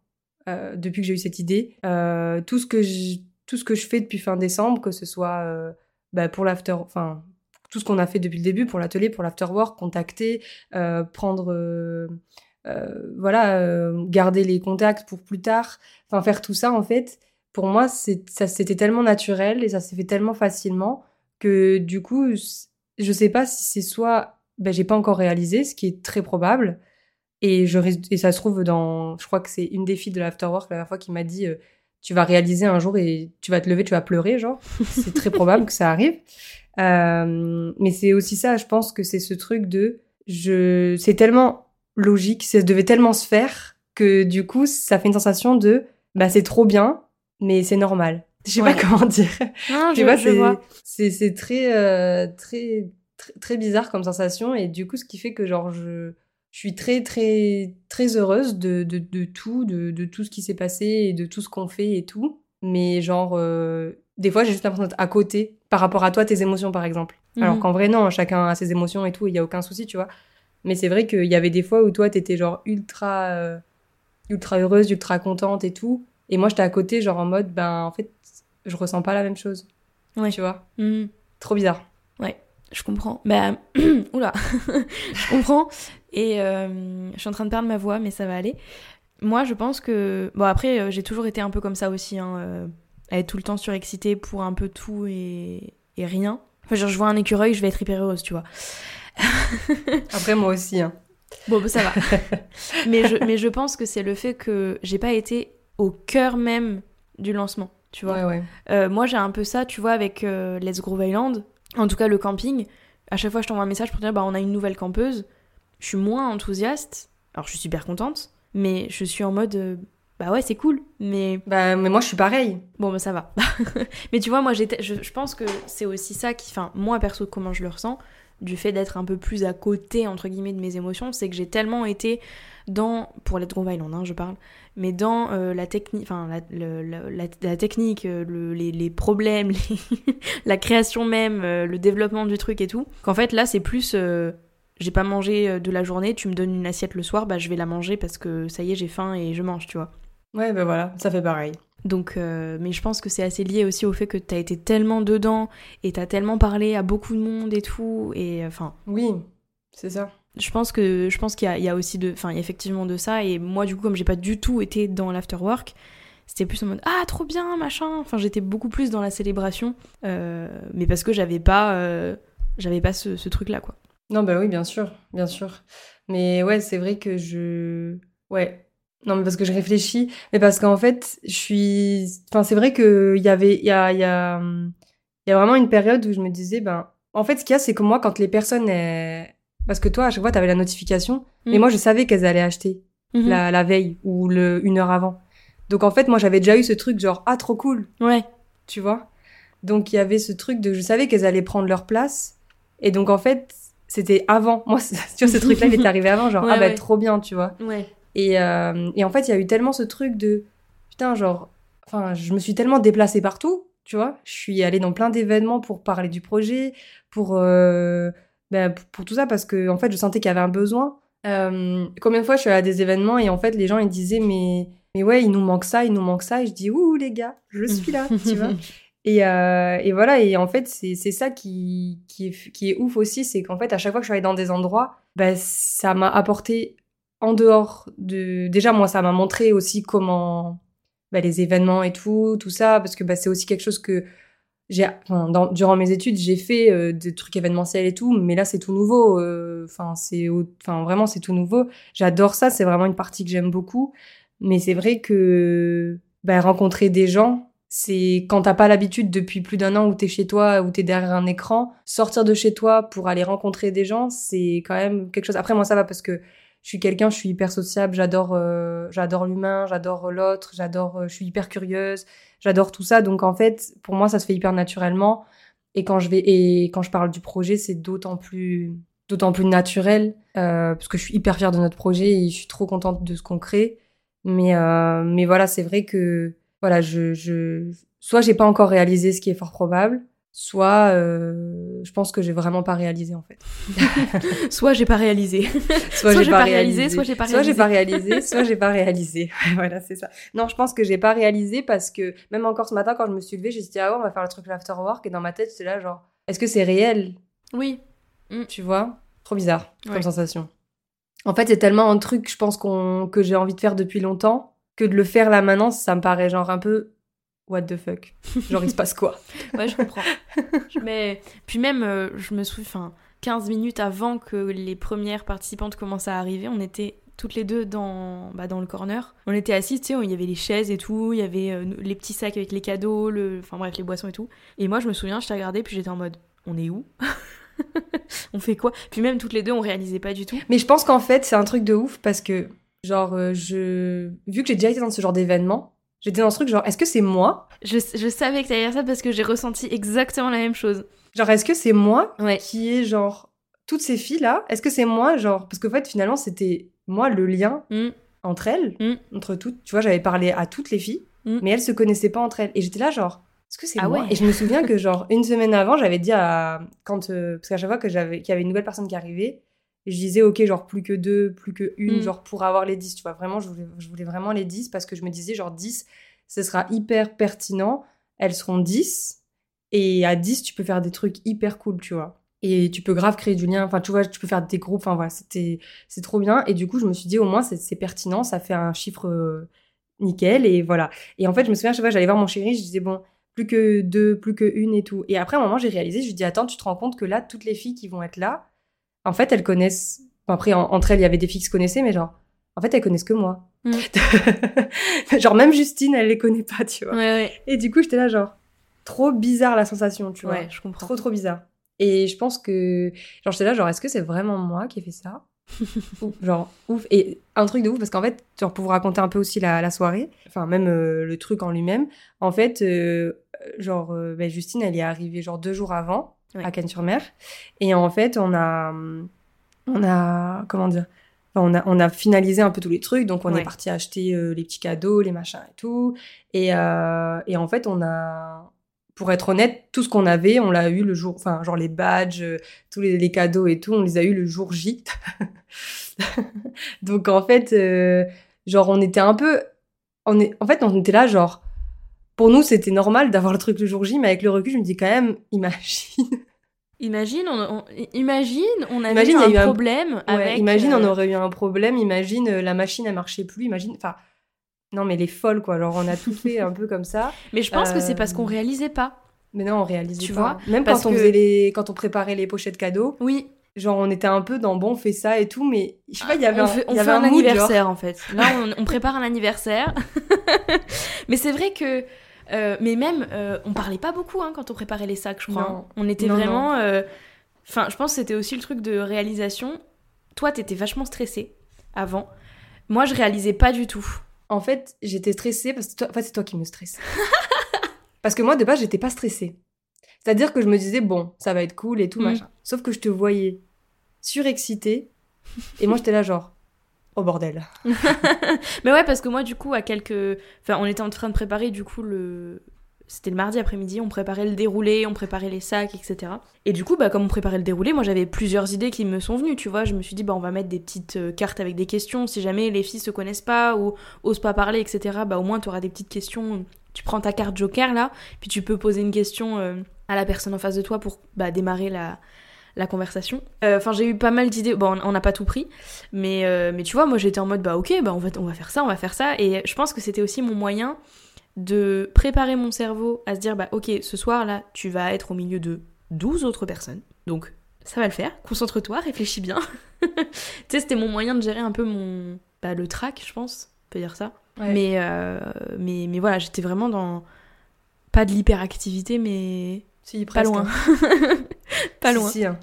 euh, depuis que j'ai eu cette idée, euh, tout ce que je, tout ce que je fais depuis fin décembre, que ce soit euh, bah, pour l'after, enfin tout ce qu'on a fait depuis le début pour l'atelier, pour l'afterwork, contacter, prendre, voilà, garder les contacts pour plus tard, enfin faire tout ça en fait. Pour moi, c'était tellement naturel et ça s'est fait tellement facilement que du coup, je sais pas si c'est soit ben, j'ai pas encore réalisé, ce qui est très probable, et, je, et ça se trouve dans, je crois que c'est une des filles de l'afterwork la dernière fois qui m'a dit, euh, tu vas réaliser un jour et tu vas te lever, tu vas pleurer, genre. c'est très probable que ça arrive. Euh, mais c'est aussi ça, je pense que c'est ce truc de, je, c'est tellement logique, ça devait tellement se faire que du coup, ça fait une sensation de, bah c'est trop bien, mais c'est normal. Je sais pas comment dire. Non, je, je vois. C'est c'est très, euh, très très très bizarre comme sensation et du coup ce qui fait que genre je je suis très très très heureuse de de, de tout de, de tout ce qui s'est passé et de tout ce qu'on fait et tout. Mais genre euh, des fois j'ai juste l'impression d'être à côté par rapport à toi tes émotions par exemple. Alors Mhm. qu'en vrai non, chacun a ses émotions et tout, il y a aucun souci, tu vois. Mais c'est vrai qu'il y avait des fois où toi t'étais genre ultra euh, ultra heureuse, ultra contente et tout et moi j'étais à côté genre en mode ben en fait je ressens pas la même chose. Ouais. Tu vois Mhm. Trop bizarre. Je comprends. Bah, oula, je comprends. Et euh, je suis en train de perdre ma voix, mais ça va aller. Moi, je pense que. Bon, après, euh, j'ai toujours été un peu comme ça aussi, hein, euh, à être tout le temps surexcitée pour un peu tout et, et rien. Enfin, genre, je vois un écureuil, je vais être hyper heureuse, tu vois. Après moi aussi hein. Bon, bah, ça va. mais, je, mais je pense que c'est le fait que j'ai pas été au cœur même du lancement, tu vois. Ouais ouais. Euh, moi, j'ai un peu ça, tu vois, avec euh, Let's Groove Island. En tout cas, le camping. À chaque fois, je t'envoie un message pour te dire, bah, on a une nouvelle campeuse. Je suis moins enthousiaste. Alors, je suis super contente. Mais je suis en mode, euh, bah ouais, c'est cool. Mais Bah mais moi je suis pareil. bon, bah, ça va. mais tu vois, moi, j'étais, je, je pense que c'est aussi ça qui, enfin, moi, perso, comment je le ressens, du fait d'être un peu plus à côté, entre guillemets, de mes émotions, c'est que j'ai tellement été dans, pour Let's Groove Island, hein, je parle, mais dans euh, la technique, enfin la, le- la, la technique, euh, le- les, les problèmes, les- la création même, euh, le développement du truc et tout, qu'en fait là c'est plus, euh, j'ai pas mangé de la journée, tu me donnes une assiette le soir, bah je vais la manger parce que ça y est j'ai faim et je mange, tu vois. Ouais bah voilà, ça fait pareil. Donc, euh, mais je pense que c'est assez lié aussi au fait que t'as été tellement dedans et t'as tellement parlé à beaucoup de monde et tout, et enfin, Oui, c'est ça. Je pense que je pense qu'il y, a- aussi de enfin effectivement de ça et moi du coup comme j'ai pas du tout été dans l'afterwork c'était plus en mode ah trop bien machin enfin j'étais beaucoup plus dans la célébration euh, mais parce que j'avais pas euh, j'avais pas ce, truc là quoi Non bah oui, bien sûr, bien sûr. Mais ouais, c'est vrai que je ouais. Non mais parce que je réfléchis, mais parce qu'en fait, je suis enfin c'est vrai que il y avait il y a il y a vraiment une période où je me disais ben en fait ce qu'il y a c'est que moi quand les personnes parce que toi à chaque fois tu avais la notification, mais Mm. moi je savais qu'elles allaient acheter. Mhm. la, la veille ou le une heure avant. Donc en fait, moi j'avais déjà eu ce truc genre ah trop cool, ouais tu vois? Donc il y avait ce truc de je savais qu'elles allaient prendre leur place et donc en fait c'était avant. Moi sur ce truc-là il était arrivé avant genre Ouais, ah bah ouais. trop bien tu vois. ouais Et euh, et en fait il y a eu tellement ce truc de putain genre enfin je me suis tellement déplacée partout tu vois. Je suis allée dans plein d'événements pour parler du projet pour euh, ben, pour, pour tout ça parce que en fait je sentais qu'il y avait un besoin. Euh, combien de fois je suis allée à des événements et en fait les gens ils disaient mais mais ouais il nous manque ça il nous manque ça et je dis ouh les gars je suis là tu vois et, euh, et voilà et en fait c'est c'est ça qui qui est, qui est ouf aussi c'est qu'en fait à chaque fois que je suis allée dans des endroits bah, ça m'a apporté en dehors de déjà moi ça m'a montré aussi comment bah, les événements et tout tout ça parce que bah, c'est aussi quelque chose que j'ai, enfin, dans- durant mes études, j'ai fait euh, des trucs événementiels et tout, mais là, c'est tout nouveau. euh, Enfin, c'est, enfin, vraiment, c'est tout nouveau. J'adore ça. C'est vraiment une partie que j'aime beaucoup. Mais c'est vrai que ben, rencontrer des gens, c'est quand t'as pas l'habitude depuis plus d'un an où t'es chez toi, où t'es derrière un écran, sortir de chez toi pour aller rencontrer des gens, c'est quand même quelque chose. Après, moi, ça va parce que je suis quelqu'un, je suis hyper sociable, j'adore, euh, j'adore l'humain, j'adore l'autre, j'adore, euh, je suis hyper curieuse, j'adore tout ça. Donc en fait, pour moi, ça se fait hyper naturellement. Et quand je vais et quand je parle du projet, c'est d'autant plus d'autant plus naturel euh, parce que je suis hyper fière de notre projet et je suis trop contente de ce qu'on crée. Mais euh, mais voilà, c'est vrai que voilà, je je soit j'ai pas encore réalisé ce qui est fort probable, soit euh, je pense que j'ai vraiment pas réalisé en fait. Soit j'ai pas réalisé. Soit, Soit j'ai pas réalisé, soit j'ai pas Soit j'ai réalisé. pas réalisé, soit j'ai pas réalisé. voilà, c'est ça. Non, je pense que j'ai pas réalisé parce que même encore ce matin, quand je me suis levée, j'ai dit ah ouais, on va faire le truc l'after work et dans ma tête, c'est là genre, est-ce que c'est réel? Oui. Tu vois? Trop bizarre comme Ouais. sensation. En fait, c'est tellement un truc, je pense qu'on que j'ai envie de faire depuis longtemps que de le faire là maintenant, ça me paraît genre un peu what the fuck? Genre il se passe quoi? Ouais, je comprends. Mais puis même, euh, je me souviens, enfin, 15 minutes avant que les premières participantes commencent à arriver, on était toutes les deux dans, bah, dans le corner. On était assis, tu sais, il y avait les chaises et tout, il y avait euh, les petits sacs avec les cadeaux, le... enfin bref, les boissons et tout. Et moi, je me souviens, je t'ai regardé, puis j'étais en mode, on est où? On fait quoi? Puis même toutes les deux, on réalisait pas du tout. Mais je pense qu'en fait, c'est un truc de ouf parce que, genre, euh, je. Vu que j'ai déjà été dans ce genre d'événement, j'étais dans ce truc, genre, est-ce que c'est moi? Je, je savais que t'allais dire ça parce que j'ai ressenti exactement la même chose. Genre, est-ce que c'est moi Ouais. qui est, genre, toutes ces filles-là? Est-ce que c'est moi, genre. Parce qu'en fait, finalement, c'était moi le lien Mm. entre elles, Mm. entre toutes. Tu vois, j'avais parlé à toutes les filles, Mm. mais elles se connaissaient pas entre elles. Et j'étais là, genre. Est-ce que c'est Ah moi? ouais. Et je me souviens que, genre, une semaine avant, j'avais dit à. Quand, euh, parce qu'à chaque fois que j'avais- qu'il y avait une nouvelle personne qui arrivait, je disais, OK, genre, plus que deux, plus que une, Mm. genre, pour avoir les 10. Tu vois, vraiment, je voulais, je voulais vraiment les 10 parce que je me disais, genre, 10, ce sera hyper pertinent. Elles seront 10. Et à 10, tu peux faire des trucs hyper cool, tu vois. Et tu peux grave créer du lien. Enfin, tu vois, tu peux faire des groupes. Enfin, voilà, c'était, c'est trop bien. Et du coup, je me suis dit, au moins, c'est, c'est pertinent. Ça fait un chiffre euh, nickel. Et voilà. Et en fait, je me souviens, je sais pas, j'allais voir mon chéri, je disais, bon, plus que deux, plus que une et tout. Et après, à un moment, j'ai réalisé, je lui dis, attends, tu te rends compte que là, toutes les filles qui vont être là, en fait, elles connaissent. Enfin, après, en- entre elles, il y avait des filles qui se connaissaient, mais genre, en fait, elles connaissent que moi. Mm. genre, même Justine, elle les connaît pas, tu vois. Ouais, ouais. Et du coup, j'étais là, genre, trop bizarre la sensation, tu vois. Ouais, je comprends. Trop, trop bizarre. Et je pense que, genre, j'étais là, genre, est-ce que c'est vraiment moi qui ai fait ça? Ou- Genre, ouf. Et un truc de ouf, parce qu'en fait, genre, pour vous raconter un peu aussi la, la soirée, enfin, même euh, le truc en lui-même, en fait, euh, genre, euh, ben, Justine, elle y est arrivée, genre, deux jours avant, Ouais. à Cannes-sur-Mer. Et en fait, on a, on a, comment dire on a, on a finalisé un peu tous les trucs, donc on Ouais. est parti acheter euh, les petits cadeaux, les machins et tout. Et, euh, et en fait, on a, pour être honnête, tout ce qu'on avait, on l'a eu le jour, enfin, genre les badges, euh, tous les, les cadeaux et tout, on les a eu le jour J. Donc en fait, euh, genre on était un peu, on est, en fait, on était là, genre, pour nous, c'était normal d'avoir le truc le jour J, mais avec le recul, je me dis quand même, imagine. Imagine, on, on- imagine, on avait Imagine, eu un eu un- problème Ouais, avec. imagine, on euh, aurait eu un problème. Imagine, euh, la machine, elle marchait plus. Imagine, enfin, non, mais les folles, quoi. Alors, on a tout fait un peu comme ça. Mais je pense que c'est parce Euh, qu'on réalisait pas. Mais non, on réalisait Tu pas. vois, Même parce quand on que- faisait les, quand on préparait les pochettes cadeaux, Oui, genre, on était un peu dans bon, on fait ça et tout, mais je sais pas, il y avait on un, fait, on un, genre. anniversaire en fait. Là, on, on prépare un anniversaire. mais c'est vrai que. Euh, mais même, euh, on parlait pas beaucoup hein, quand on préparait les sacs, je crois. Non. hein. On était Non, vraiment. euh, Enfin, je pense que c'était aussi le truc de réalisation. Toi, t'étais vachement stressée avant. Moi, je réalisais pas du tout. En fait, j'étais stressée parce que toi, en fait, c'est toi qui me stresses. parce que moi, de base, j'étais pas stressée. C'est-à-dire que je me disais, bon, ça va être cool et tout, Mm. machin. Sauf que je te voyais surexcitée. Et moi, j'étais là, genre, oh bordel. Mais ouais, parce que moi, du coup, à quelques. Enfin, on était en train de préparer, du coup, le. C'était le mardi après-midi, on préparait le déroulé, on préparait les sacs, etc. Et du coup, bah, comme on préparait le déroulé, moi j'avais plusieurs idées qui me sont venues, tu vois. Je me suis dit, bah, on va mettre des petites euh, cartes avec des questions. Si jamais les filles se connaissent pas ou osent pas parler, etc., bah, au moins tu auras des petites questions. Tu prends ta carte joker là, puis tu peux poser une question euh, à la personne en face de toi pour bah, démarrer la, la conversation. Euh, Enfin, j'ai eu pas mal d'idées. Bon, on n'a pas tout pris, mais, euh, mais tu vois, moi j'étais en mode bah ok, bah on va, on va faire ça, on va faire ça. Et je pense que c'était aussi mon moyen de préparer mon cerveau à se dire bah ok ce soir là tu vas être au milieu de 12 autres personnes donc ça va le faire concentre-toi réfléchis bien tu sais c'était mon moyen de gérer un peu mon bah, le track je pense on peut dire ça mais, euh, mais mais voilà j'étais vraiment dans pas de l'hyperactivité mais si, pas loin hein. pas loin Si, hein.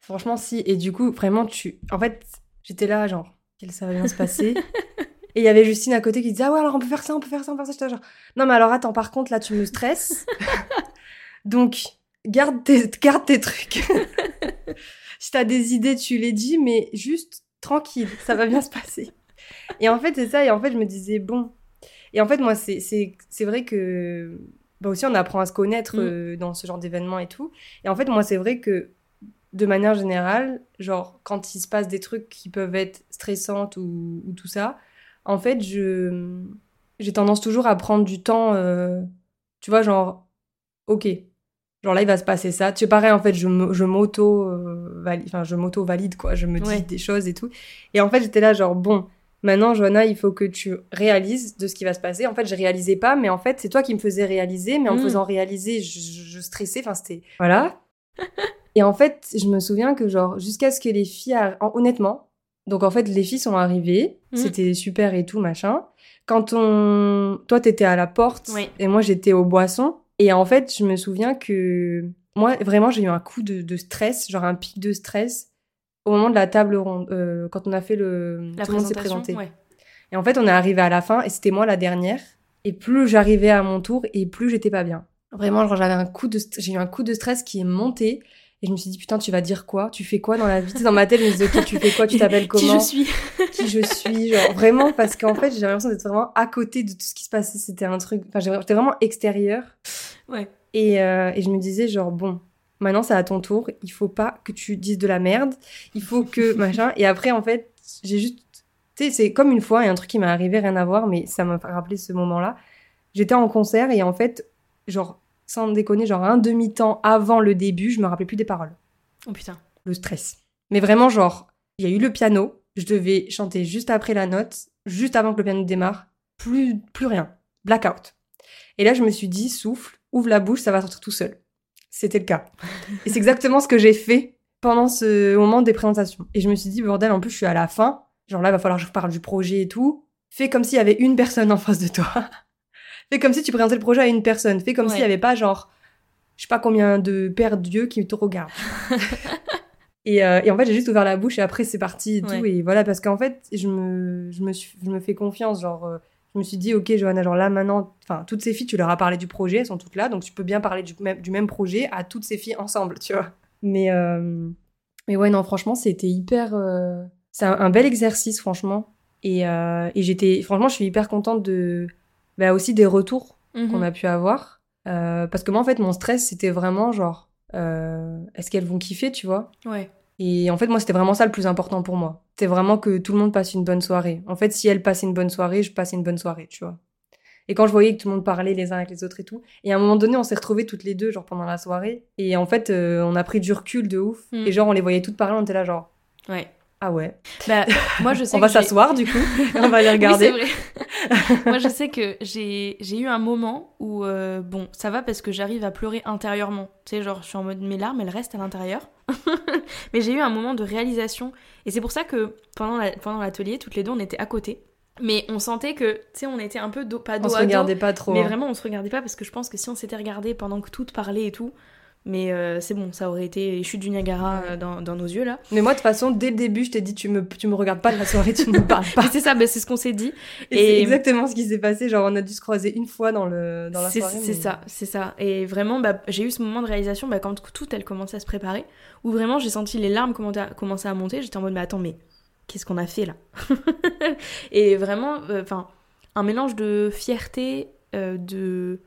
Franchement, si. Et du coup, vraiment, tu. En fait, j'étais là, genre, ça va bien se passer. Et il y avait Justine à côté qui disait Ah ouais, alors on peut faire ça, on peut faire ça, on peut faire ça. J'étais genre Non, mais alors attends, par contre, là, tu me stresses. Donc, garde tes, garde tes trucs. si t'as des idées, tu les dis, mais juste tranquille, ça va bien se passer. Et en fait, c'est ça. Et en fait, je me disais Bon. Et en fait, moi, c'est c'est vrai que. Bah aussi, on apprend à se connaître Mm. euh, dans ce genre d'événement et tout. Et en fait, moi, c'est vrai que de manière générale, genre quand il se passe des trucs qui peuvent être stressantes ou, ou tout ça, en fait, je j'ai tendance toujours à prendre du temps, euh, tu vois, genre, ok, genre là il va se passer ça. Tu sais, pareil, en fait, je, je m'auto, euh, valide, enfin, je m'auto valide quoi, je me dis Ouais. des choses et tout. Et en fait, j'étais là genre bon. Maintenant, Johanna, il faut que tu réalises de ce qui va se passer. En fait, je réalisais pas, mais en fait, c'est toi qui me faisais réaliser. Mais en me Mm. faisant réaliser, je, stressais. Enfin, c'était voilà. Et en fait, je me souviens que genre jusqu'à ce que les filles, honnêtement, donc en fait les filles sont arrivées, Mm. c'était super et tout machin. Quand on, toi t'étais à la porte Oui. et moi j'étais aux boissons. Et en fait, je me souviens que moi vraiment j'ai eu un coup de, de stress, genre un pic de stress au moment de la table ronde, euh, quand on a fait le, la tout le monde s'est présenté. ouais. Et en fait, on est arrivé à la fin et c'était moi la dernière. Et plus j'arrivais à mon tour et plus j'étais pas bien. Vraiment, genre j'avais un coup de, j'ai eu un coup de stress qui est monté. Et je me suis dit, putain, tu vas dire quoi? Tu fais quoi dans la vie? Dans ma tête, je me disais, ok, tu fais quoi? Tu t'appelles qui comment? je suis? Qui je suis? Genre vraiment, parce qu'en fait, j'ai l'impression d'être vraiment à côté de tout ce qui se passait. C'était un truc. Enfin, j'étais vraiment extérieure. ouais Et, euh, et je me disais, genre, bon, maintenant c'est à ton tour. Il faut pas que tu dises de la merde. Il faut que machin. Et après, en fait, j'ai juste. Tu sais, c'est comme une fois, il y a un truc qui m'est arrivé, rien à voir, mais ça m'a rappelé ce moment-là. J'étais en concert et en fait, genre, sans déconner, genre un demi-temps avant le début, je me rappelais plus des paroles. oh putain Le stress. Mais vraiment, genre, il y a eu le piano. Je devais chanter juste après la note, juste avant que le piano démarre. Plus, plus rien. Blackout. Et là, je me suis dit, souffle, ouvre la bouche, ça va sortir tout seul. C'était le cas. Et c'est exactement ce que j'ai fait pendant ce moment des présentations. Et je me suis dit, bordel, en plus, je suis à la fin. Genre là, va falloir que je parle du projet et tout. Fais comme s'il y avait une personne en face de toi. Fais comme si tu présentais le projet à une personne. Fais comme Ouais. s'il n'y avait pas, genre, je sais pas combien de pères Dieu qui te regardent. et, euh, et en fait, j'ai juste ouvert la bouche et après, c'est parti et tout. Ouais. Et voilà, parce qu'en fait, je me, je, me suis, je me fais confiance. Genre, euh, je me suis dit, ok, Johanna, genre là, maintenant, enfin, toutes ces filles, tu leur as parlé du projet, elles sont toutes là. Donc, tu peux bien parler du même, du même projet à toutes ces filles ensemble, tu vois. Mais, euh, mais ouais, non, franchement, c'était hyper. euh, C'est un, un bel exercice, franchement. Et, euh, et j'étais. Franchement, je suis hyper contente de. Bah, aussi des retours qu'on Mhm. a pu avoir. Parce que moi, en fait, mon stress, c'était vraiment genre, est-ce qu'elles vont kiffer, tu vois? Ouais Et en fait, moi, c'était vraiment ça le plus important pour moi. C'était vraiment que tout le monde passe une bonne soirée. En fait, si elles passaient une bonne soirée, je passais une bonne soirée, tu vois. Et quand je voyais que tout le monde parlait les uns avec les autres et tout, et à un moment donné, on s'est retrouvés toutes les deux, genre pendant la soirée, et en fait, euh, on a pris du recul de ouf, Mm. et genre, on les voyait toutes parler, on était là, genre, ouais ah ouais. bah moi je sais On va s'asseoir, du coup, et on va les regarder. vrai. Moi, je sais que j'ai j'ai eu un moment où, euh, bon, ça va parce que j'arrive à pleurer intérieurement. Tu sais, genre, je suis en mode mes larmes, elles restent à l'intérieur. Mais j'ai eu un moment de réalisation. Et c'est pour ça que pendant la- pendant l'atelier, toutes les deux, on était à côté. Mais on sentait que, tu sais, on était un peu pas on dos se à dos. regardait pas trop. Mais hein. vraiment, on se regardait pas parce que je pense que si on s'était regardé pendant que toutes parlaient et tout, mais euh, c'est bon, ça aurait été les chutes du Niagara euh, dans, dans nos yeux là. Mais moi, de toute façon, dès le début, je t'ai dit, tu me, tu me regardes pas de la soirée, tu ne me parles pas. C'est ça, bah, c'est ce qu'on s'est dit. Et, Et- c'est exactement ce qui s'est passé. Genre, on a dû se croiser une fois dans, le, dans la C'est soirée. c'est mais- ça, c'est ça. Et vraiment, bah, j'ai eu ce moment de réalisation bah, quand tout elle commençait à se préparer, où vraiment j'ai senti les larmes commencer à, monter. J'étais en mode, mais attends, mais qu'est-ce qu'on a fait là? Et vraiment, euh, enfin, un mélange de fierté, de,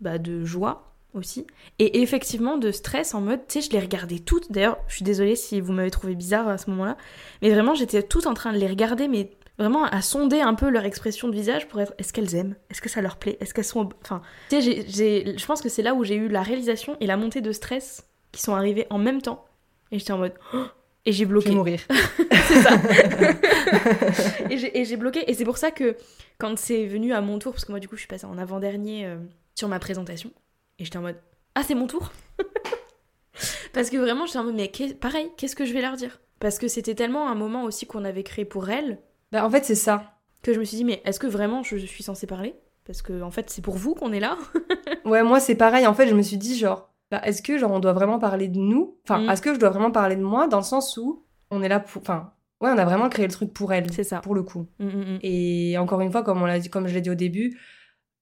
bah, de joie aussi, et effectivement de stress en mode, tu sais, je les regardais toutes. D'ailleurs, je suis désolée si vous m'avez trouvé bizarre à ce moment-là, mais vraiment, j'étais toute en train de les regarder, mais vraiment à sonder un peu leur expression de visage pour être est-ce qu'elles aiment? Est-ce que ça leur plaît? Est-ce qu'elles sont. Enfin, tu sais, je pense que c'est là où j'ai eu la réalisation et la montée de stress qui sont arrivées en même temps. Et j'étais en mode. Oh Et j'ai Je bloqué. vais mourir. c'est ça. et j'ai- et j'ai bloqué. Et c'est pour ça que quand c'est venu à mon tour, parce que moi du coup je suis passée en avant-dernier euh, sur ma présentation, et j'étais en mode Ah, c'est mon tour Parce que vraiment, j'étais en mode Mais pareil, qu'est-ce que je vais leur dire? Parce que c'était tellement un moment aussi qu'on avait créé pour elle Bah, en fait, c'est ça. que je me suis dit Mais est-ce que vraiment je suis censée parler? Parce que en fait, c'est pour vous qu'on est là. Ouais, moi, c'est pareil. En fait, je me suis dit, genre, bah, est-ce que, genre, on doit vraiment parler de nous? Enfin, Mm. est-ce que je dois vraiment parler de moi dans le sens où on est là pour. Enfin, ouais, on a vraiment créé le truc pour elle. C'est ça. Pour le coup. Mm, mm. Et encore une fois, comme, on l'a dit, comme je l'ai dit au début,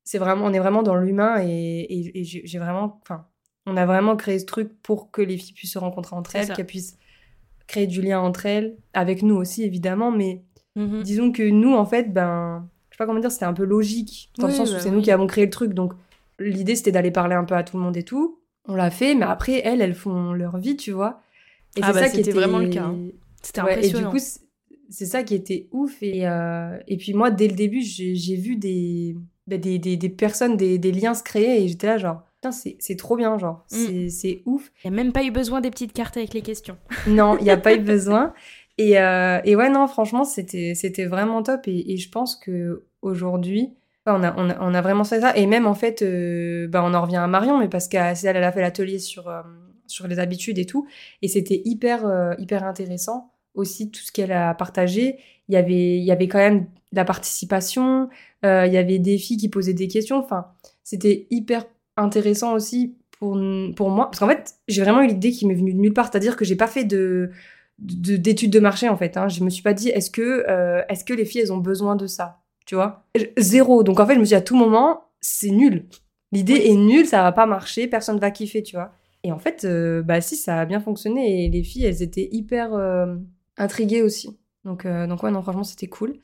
c'est vraiment, on est vraiment dans l'humain et, et, et j'ai vraiment. Enfin, on a vraiment créé ce truc pour que les filles puissent se rencontrer entre elles, qu'elles puissent créer du lien entre elles, avec nous aussi, évidemment, mais. Mhm. disons que nous, en fait, ben, je sais pas comment dire, c'était un peu logique, dans le Oui, sens où bah c'est oui. nous qui avons créé le truc. Donc, l'idée, c'était d'aller parler un peu à tout le monde et tout. On l'a fait, mais après, elles, elles font leur vie, tu vois. Et Ah c'est bah, ça qui était vraiment le cas, hein. C'était Ouais, et du impressionnant. coup, c'est- ça qui était ouf. Et, euh, et puis, moi, dès le début, j'ai vu des, bah, des, des, des personnes, des, des liens se créer, et j'étais là, genre, c'est c'est trop bien, genre, Mm. c'est c'est ouf. Il n'y a même pas eu besoin des petites cartes avec les questions. Non, il n'y a pas eu besoin. Et, euh, et ouais, non, franchement, c'était c'était vraiment top. Et, et je pense que aujourd'hui, on a, on, a, on a vraiment fait ça. Et même, en fait, euh, bah, on en revient à Marion, mais parce qu'elle elle a fait l'atelier sur, euh, sur les habitudes et tout. Et c'était hyper, euh, hyper intéressant aussi, tout ce qu'elle a partagé. Il y avait, il y avait quand même de la participation, euh, il y avait des filles qui posaient des questions. Enfin, c'était hyper intéressant aussi pour, pour moi. Parce qu'en fait, j'ai vraiment eu l'idée qui m'est venue de nulle part. C'est-à-dire que j'ai pas fait de de- d'études de, marché en fait. Hein. Je me suis pas dit est-ce que euh, est-ce que les filles elles ont besoin de ça, tu vois? Zéro. Donc en fait je me suis dit à tout moment c'est nul. L'idée est nulle, ça va pas marcher, personne va kiffer, tu vois? Et en fait euh, bah si ça a bien fonctionné et les filles elles étaient hyper euh, intriguées aussi. Donc euh, donc ouais non franchement c'était cool.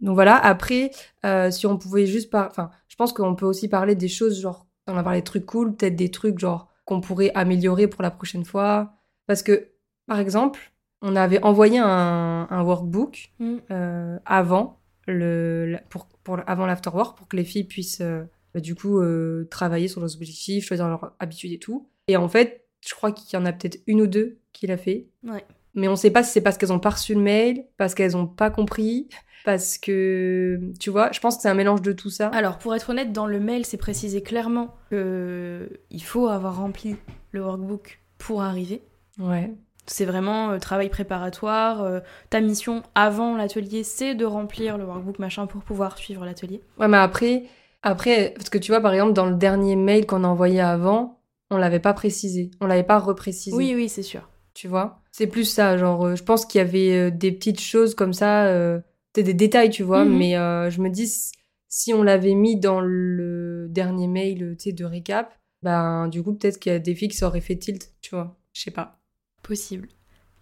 Donc voilà après euh, si on pouvait juste par enfin je pense qu'on peut aussi parler des choses genre on a parlé de trucs cool peut-être des trucs genre qu'on pourrait améliorer pour la prochaine fois parce que par exemple on avait envoyé un, un workbook Mm. euh, avant le pour, pour avant l'afterwork pour que les filles puissent euh, bah, du coup euh, travailler sur leurs objectifs, choisir leurs habitudes et tout. Et en fait, je crois qu'il y en a peut-être une ou deux qui l'a fait. Ouais. Mais on sait pas si c'est parce qu'elles ont pas reçu le mail, parce qu'elles ont pas compris, parce que tu vois, je pense que c'est un mélange de tout ça. Alors, pour être honnête, dans le mail, c'est précisé clairement qu'il faut avoir rempli le workbook pour arriver. Ouais. C'est vraiment euh, travail préparatoire. euh, ta mission avant l'atelier, c'est de remplir le workbook machin pour pouvoir suivre l'atelier. Ouais, mais après, après, parce que tu vois, par exemple, dans le dernier mail qu'on a envoyé avant, on l'avait pas précisé, on l'avait pas reprécisé. Oui, oui, c'est sûr. tu vois? C'est plus ça, genre, euh, je pense qu'il y avait euh, des petites choses comme ça, euh, c'est des détails, tu vois, Mhm. mais euh, je me dis, si on l'avait mis dans le dernier mail, tu sais, de récap, ben, du coup, peut-être qu'il y a des filles qui s'auraient fait tilt, tu vois. Je sais pas. Possible.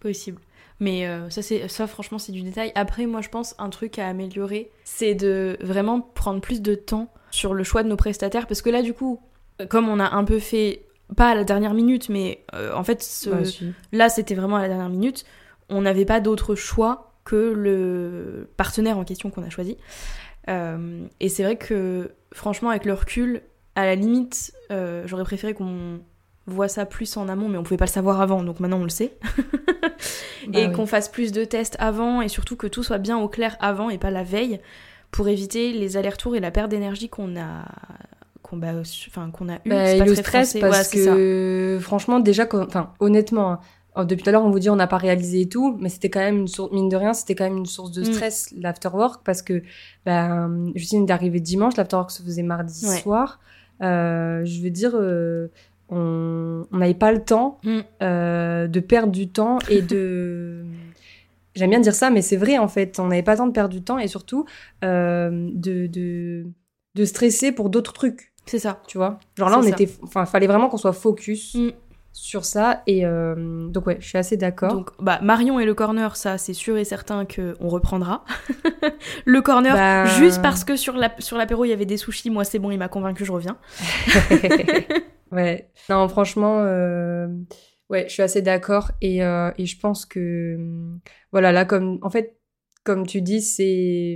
Possible. Mais euh, ça, c'est ça, franchement, c'est du détail. Après, moi, je pense un truc à améliorer, c'est de vraiment prendre plus de temps sur le choix de nos prestataires. Parce que là, du coup, comme on a un peu fait, pas à la dernière minute, mais euh, en fait, ce- Bah, si. là, c'était vraiment à la dernière minute, on n'avait pas d'autre choix que le partenaire en question qu'on a choisi. Euh, et c'est vrai que, franchement, avec le recul, à la limite, euh, j'aurais préféré qu'on voit ça plus en amont, mais on pouvait pas le savoir avant, donc maintenant on le sait. Bah et oui. qu'on fasse plus de tests avant, et surtout que tout soit bien au clair avant et pas la veille, pour éviter les allers-retours et la perte d'énergie qu'on a qu'on bah, enfin, qu'on a eu. Bah, et le stress, français. parce Ouais, c'est ça. que, franchement, déjà, enfin, honnêtement, hein, oh, depuis tout à l'heure, on vous dit on n'a pas réalisé et tout, mais c'était quand même une source, mine de rien, c'était quand même une source de Mm. stress, l'afterwork, parce que, ben, Justine est arrivée dimanche, l'afterwork se faisait mardi Ouais. soir. Euh, je veux dire, euh, on on n'avait pas le temps Mm. euh, de perdre du temps et de. J'aime bien dire ça, mais c'est vrai en fait. On n'avait pas le temps de perdre du temps et surtout euh, de, de, de stresser pour d'autres trucs C'est ça. tu vois? Genre là, on ça. était, enfin, fallait vraiment qu'on soit focus Mm. sur ça. Et euh, donc ouais, je suis assez d'accord. Donc, bah, Marion et le corner, ça, c'est sûr et certain qu'on reprendra. le corner, Bah- juste parce que sur la- sur l'apéro, il y avait des sushis, moi, c'est bon, il m'a convaincu, je reviens. ouais. Non, franchement, euh, ouais, je suis assez d'accord. Et, euh, et je pense que, hum, voilà, là, comme, en fait, comme tu dis, c'est,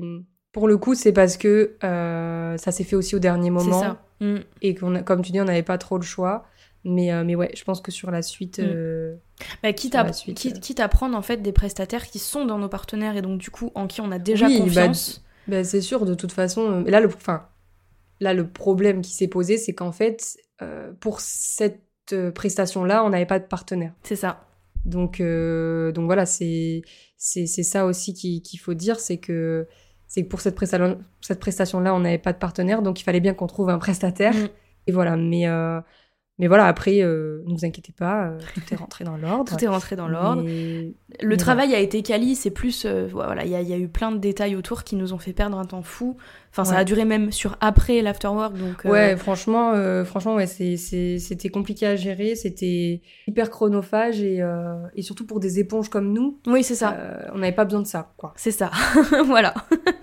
pour le coup, c'est parce que euh, ça s'est fait aussi au dernier C'est moment. ça. Mm. Et qu'on comme tu dis, on n'avait pas trop le choix. Mais, euh, mais ouais, je pense que sur la suite. Mm. euh, Bah, quitte, Sur à, la suite, quitte, quitte à prendre en fait des prestataires qui sont dans nos partenaires et donc du coup en qui on a déjà Oui, bah, confiance. Ben, c'est sûr, de toute façon. euh, Là, le, là, le problème qui s'est posé, c'est qu'en fait, pour cette prestation-là, on n'avait pas de partenaire. C'est ça. Donc, donc voilà, c'est c'est c'est ça aussi qui- qu'il faut dire, c'est que c'est que pour cette prestation cette prestation-là, on n'avait pas de partenaire, donc il fallait bien qu'on trouve un prestataire. Mm. Et voilà, mais euh, mais voilà, après, euh, ne vous inquiétez pas, euh, tout est rentré dans l'ordre. Tout est rentré dans l'ordre. Mais- Le mais travail a été quali, c'est plus. euh, voilà, il y, a- il y a eu plein de détails autour qui nous ont fait perdre un temps fou. Enfin, ça a duré même sur après l'afterwork, donc. Ouais, franchement, franchement, ouais, c'était compliqué à gérer, c'était hyper chronophage et, et surtout pour des éponges comme nous, Oui, c'est ça. on n'avait pas besoin de ça, quoi. C'est ça. voilà.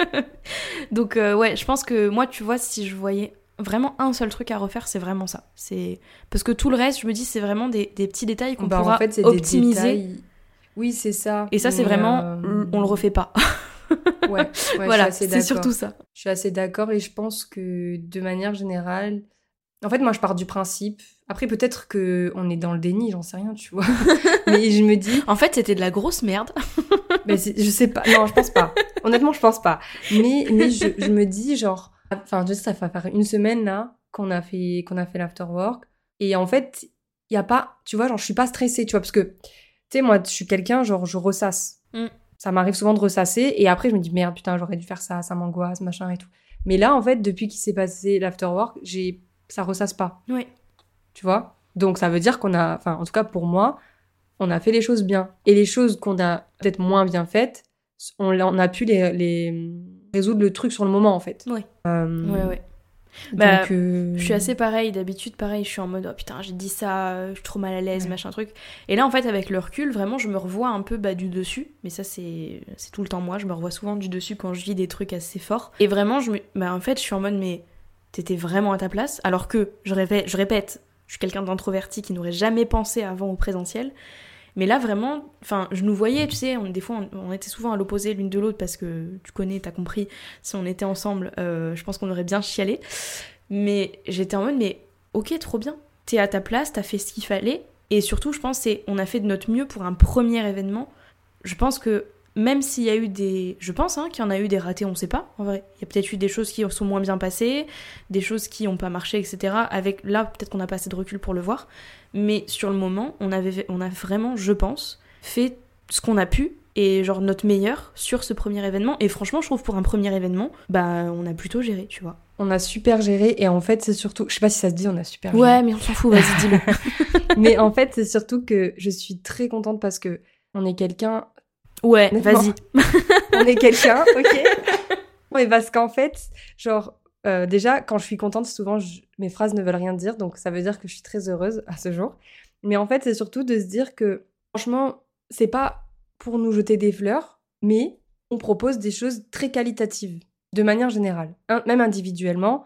donc, ouais, je pense que moi, tu vois, si je voyais vraiment un seul truc à refaire, c'est vraiment ça. C'est Parce que tout le reste, je me dis, c'est vraiment des, des petits détails qu'on Bah, pourra en fait, c'est optimiser. des détails. Oui, c'est ça. Et ça, c'est vraiment. euh, On le refait pas. Ouais, ouais, voilà, c'est surtout ça. Je suis assez d'accord et je pense que de manière générale, en fait, moi, je pars du principe. Après, peut-être que on est dans le déni, j'en sais rien, tu vois. Mais je me dis, En fait, c'était de la grosse merde. Mais c'est- je sais pas. Non, je pense pas. Honnêtement, je pense pas. Mais, mais je, je me dis, genre, enfin, sais, ça va faire une semaine là qu'on a fait, qu'on a fait l'afterwork. Et en fait, il y a pas, tu vois, genre, je suis pas stressée, tu vois, parce que, tu sais, moi, je suis quelqu'un, genre, je ressasse. Mm. Ça m'arrive souvent de ressasser. Et après, je me dis, merde, putain, j'aurais dû faire ça, ça m'angoisse, machin et tout. Mais là, en fait, depuis qu'il s'est passé l'afterwork, j'ai, ça ressasse pas, Oui. tu vois? Donc, ça veut dire qu'on a, enfin, en tout cas, pour moi, on a fait les choses bien. Et les choses qu'on a peut-être moins bien faites, on, on a pu les, les résoudre le truc sur le moment, en fait. Oui. Euh, Ouais, ouais. donc, Bah, euh, Je suis assez pareil, d'habitude pareil, je suis en mode oh putain j'ai dit ça, euh, je suis trop mal à l'aise, Ouais. machin truc. Et là en fait avec le recul, vraiment je me revois un peu bah, du dessus, mais ça c'est c'est tout le temps moi, je me revois souvent du dessus quand je vis des trucs assez forts. Et vraiment je me... bah, en fait je suis en mode mais t'étais vraiment à ta place, alors que je répète, je, répète, je suis quelqu'un d'introverti qui n'aurait jamais pensé avant au présentiel. Mais là, vraiment, enfin, je nous voyais, tu sais, on, des fois, on, était souvent à l'opposé l'une de l'autre parce que tu connais, t'as compris, si on était ensemble, euh, je pense qu'on aurait bien chialé. Mais j'étais en mode, mais ok, trop bien. T'es à ta place, t'as fait ce qu'il fallait. Et surtout, je pense, c'est on a fait de notre mieux pour un premier événement. Je pense que même s'il y a eu des. Je pense hein, qu'il y en a eu des ratés, on sait pas, en vrai. Il y a peut-être eu des choses qui sont moins bien passées, des choses qui n'ont pas marché, etc. Avec là, peut-être qu'on n'a pas assez de recul pour le voir. Mais sur le moment, on, avait, on a vraiment, je pense, fait ce qu'on a pu et genre notre meilleur sur ce premier événement. Et franchement, je trouve pour un premier événement, bah on a plutôt géré, tu vois. On a super géré et en fait, c'est surtout, je sais pas si ça se dit, on a super géré. Ouais, mais on s'en fout, vas-y, dis-le. Mais en fait, c'est surtout que je suis très contente parce que on est quelqu'un, Ouais, vas-y. on est quelqu'un, ok Mais parce qu'en fait, genre, euh, déjà, quand je suis contente, souvent, je- mes phrases ne veulent rien dire, donc ça veut dire que je suis très heureuse à ce jour. Mais en fait, c'est surtout de se dire que, franchement, c'est pas pour nous jeter des fleurs, mais on propose des choses très qualitatives, de manière générale. Même individuellement,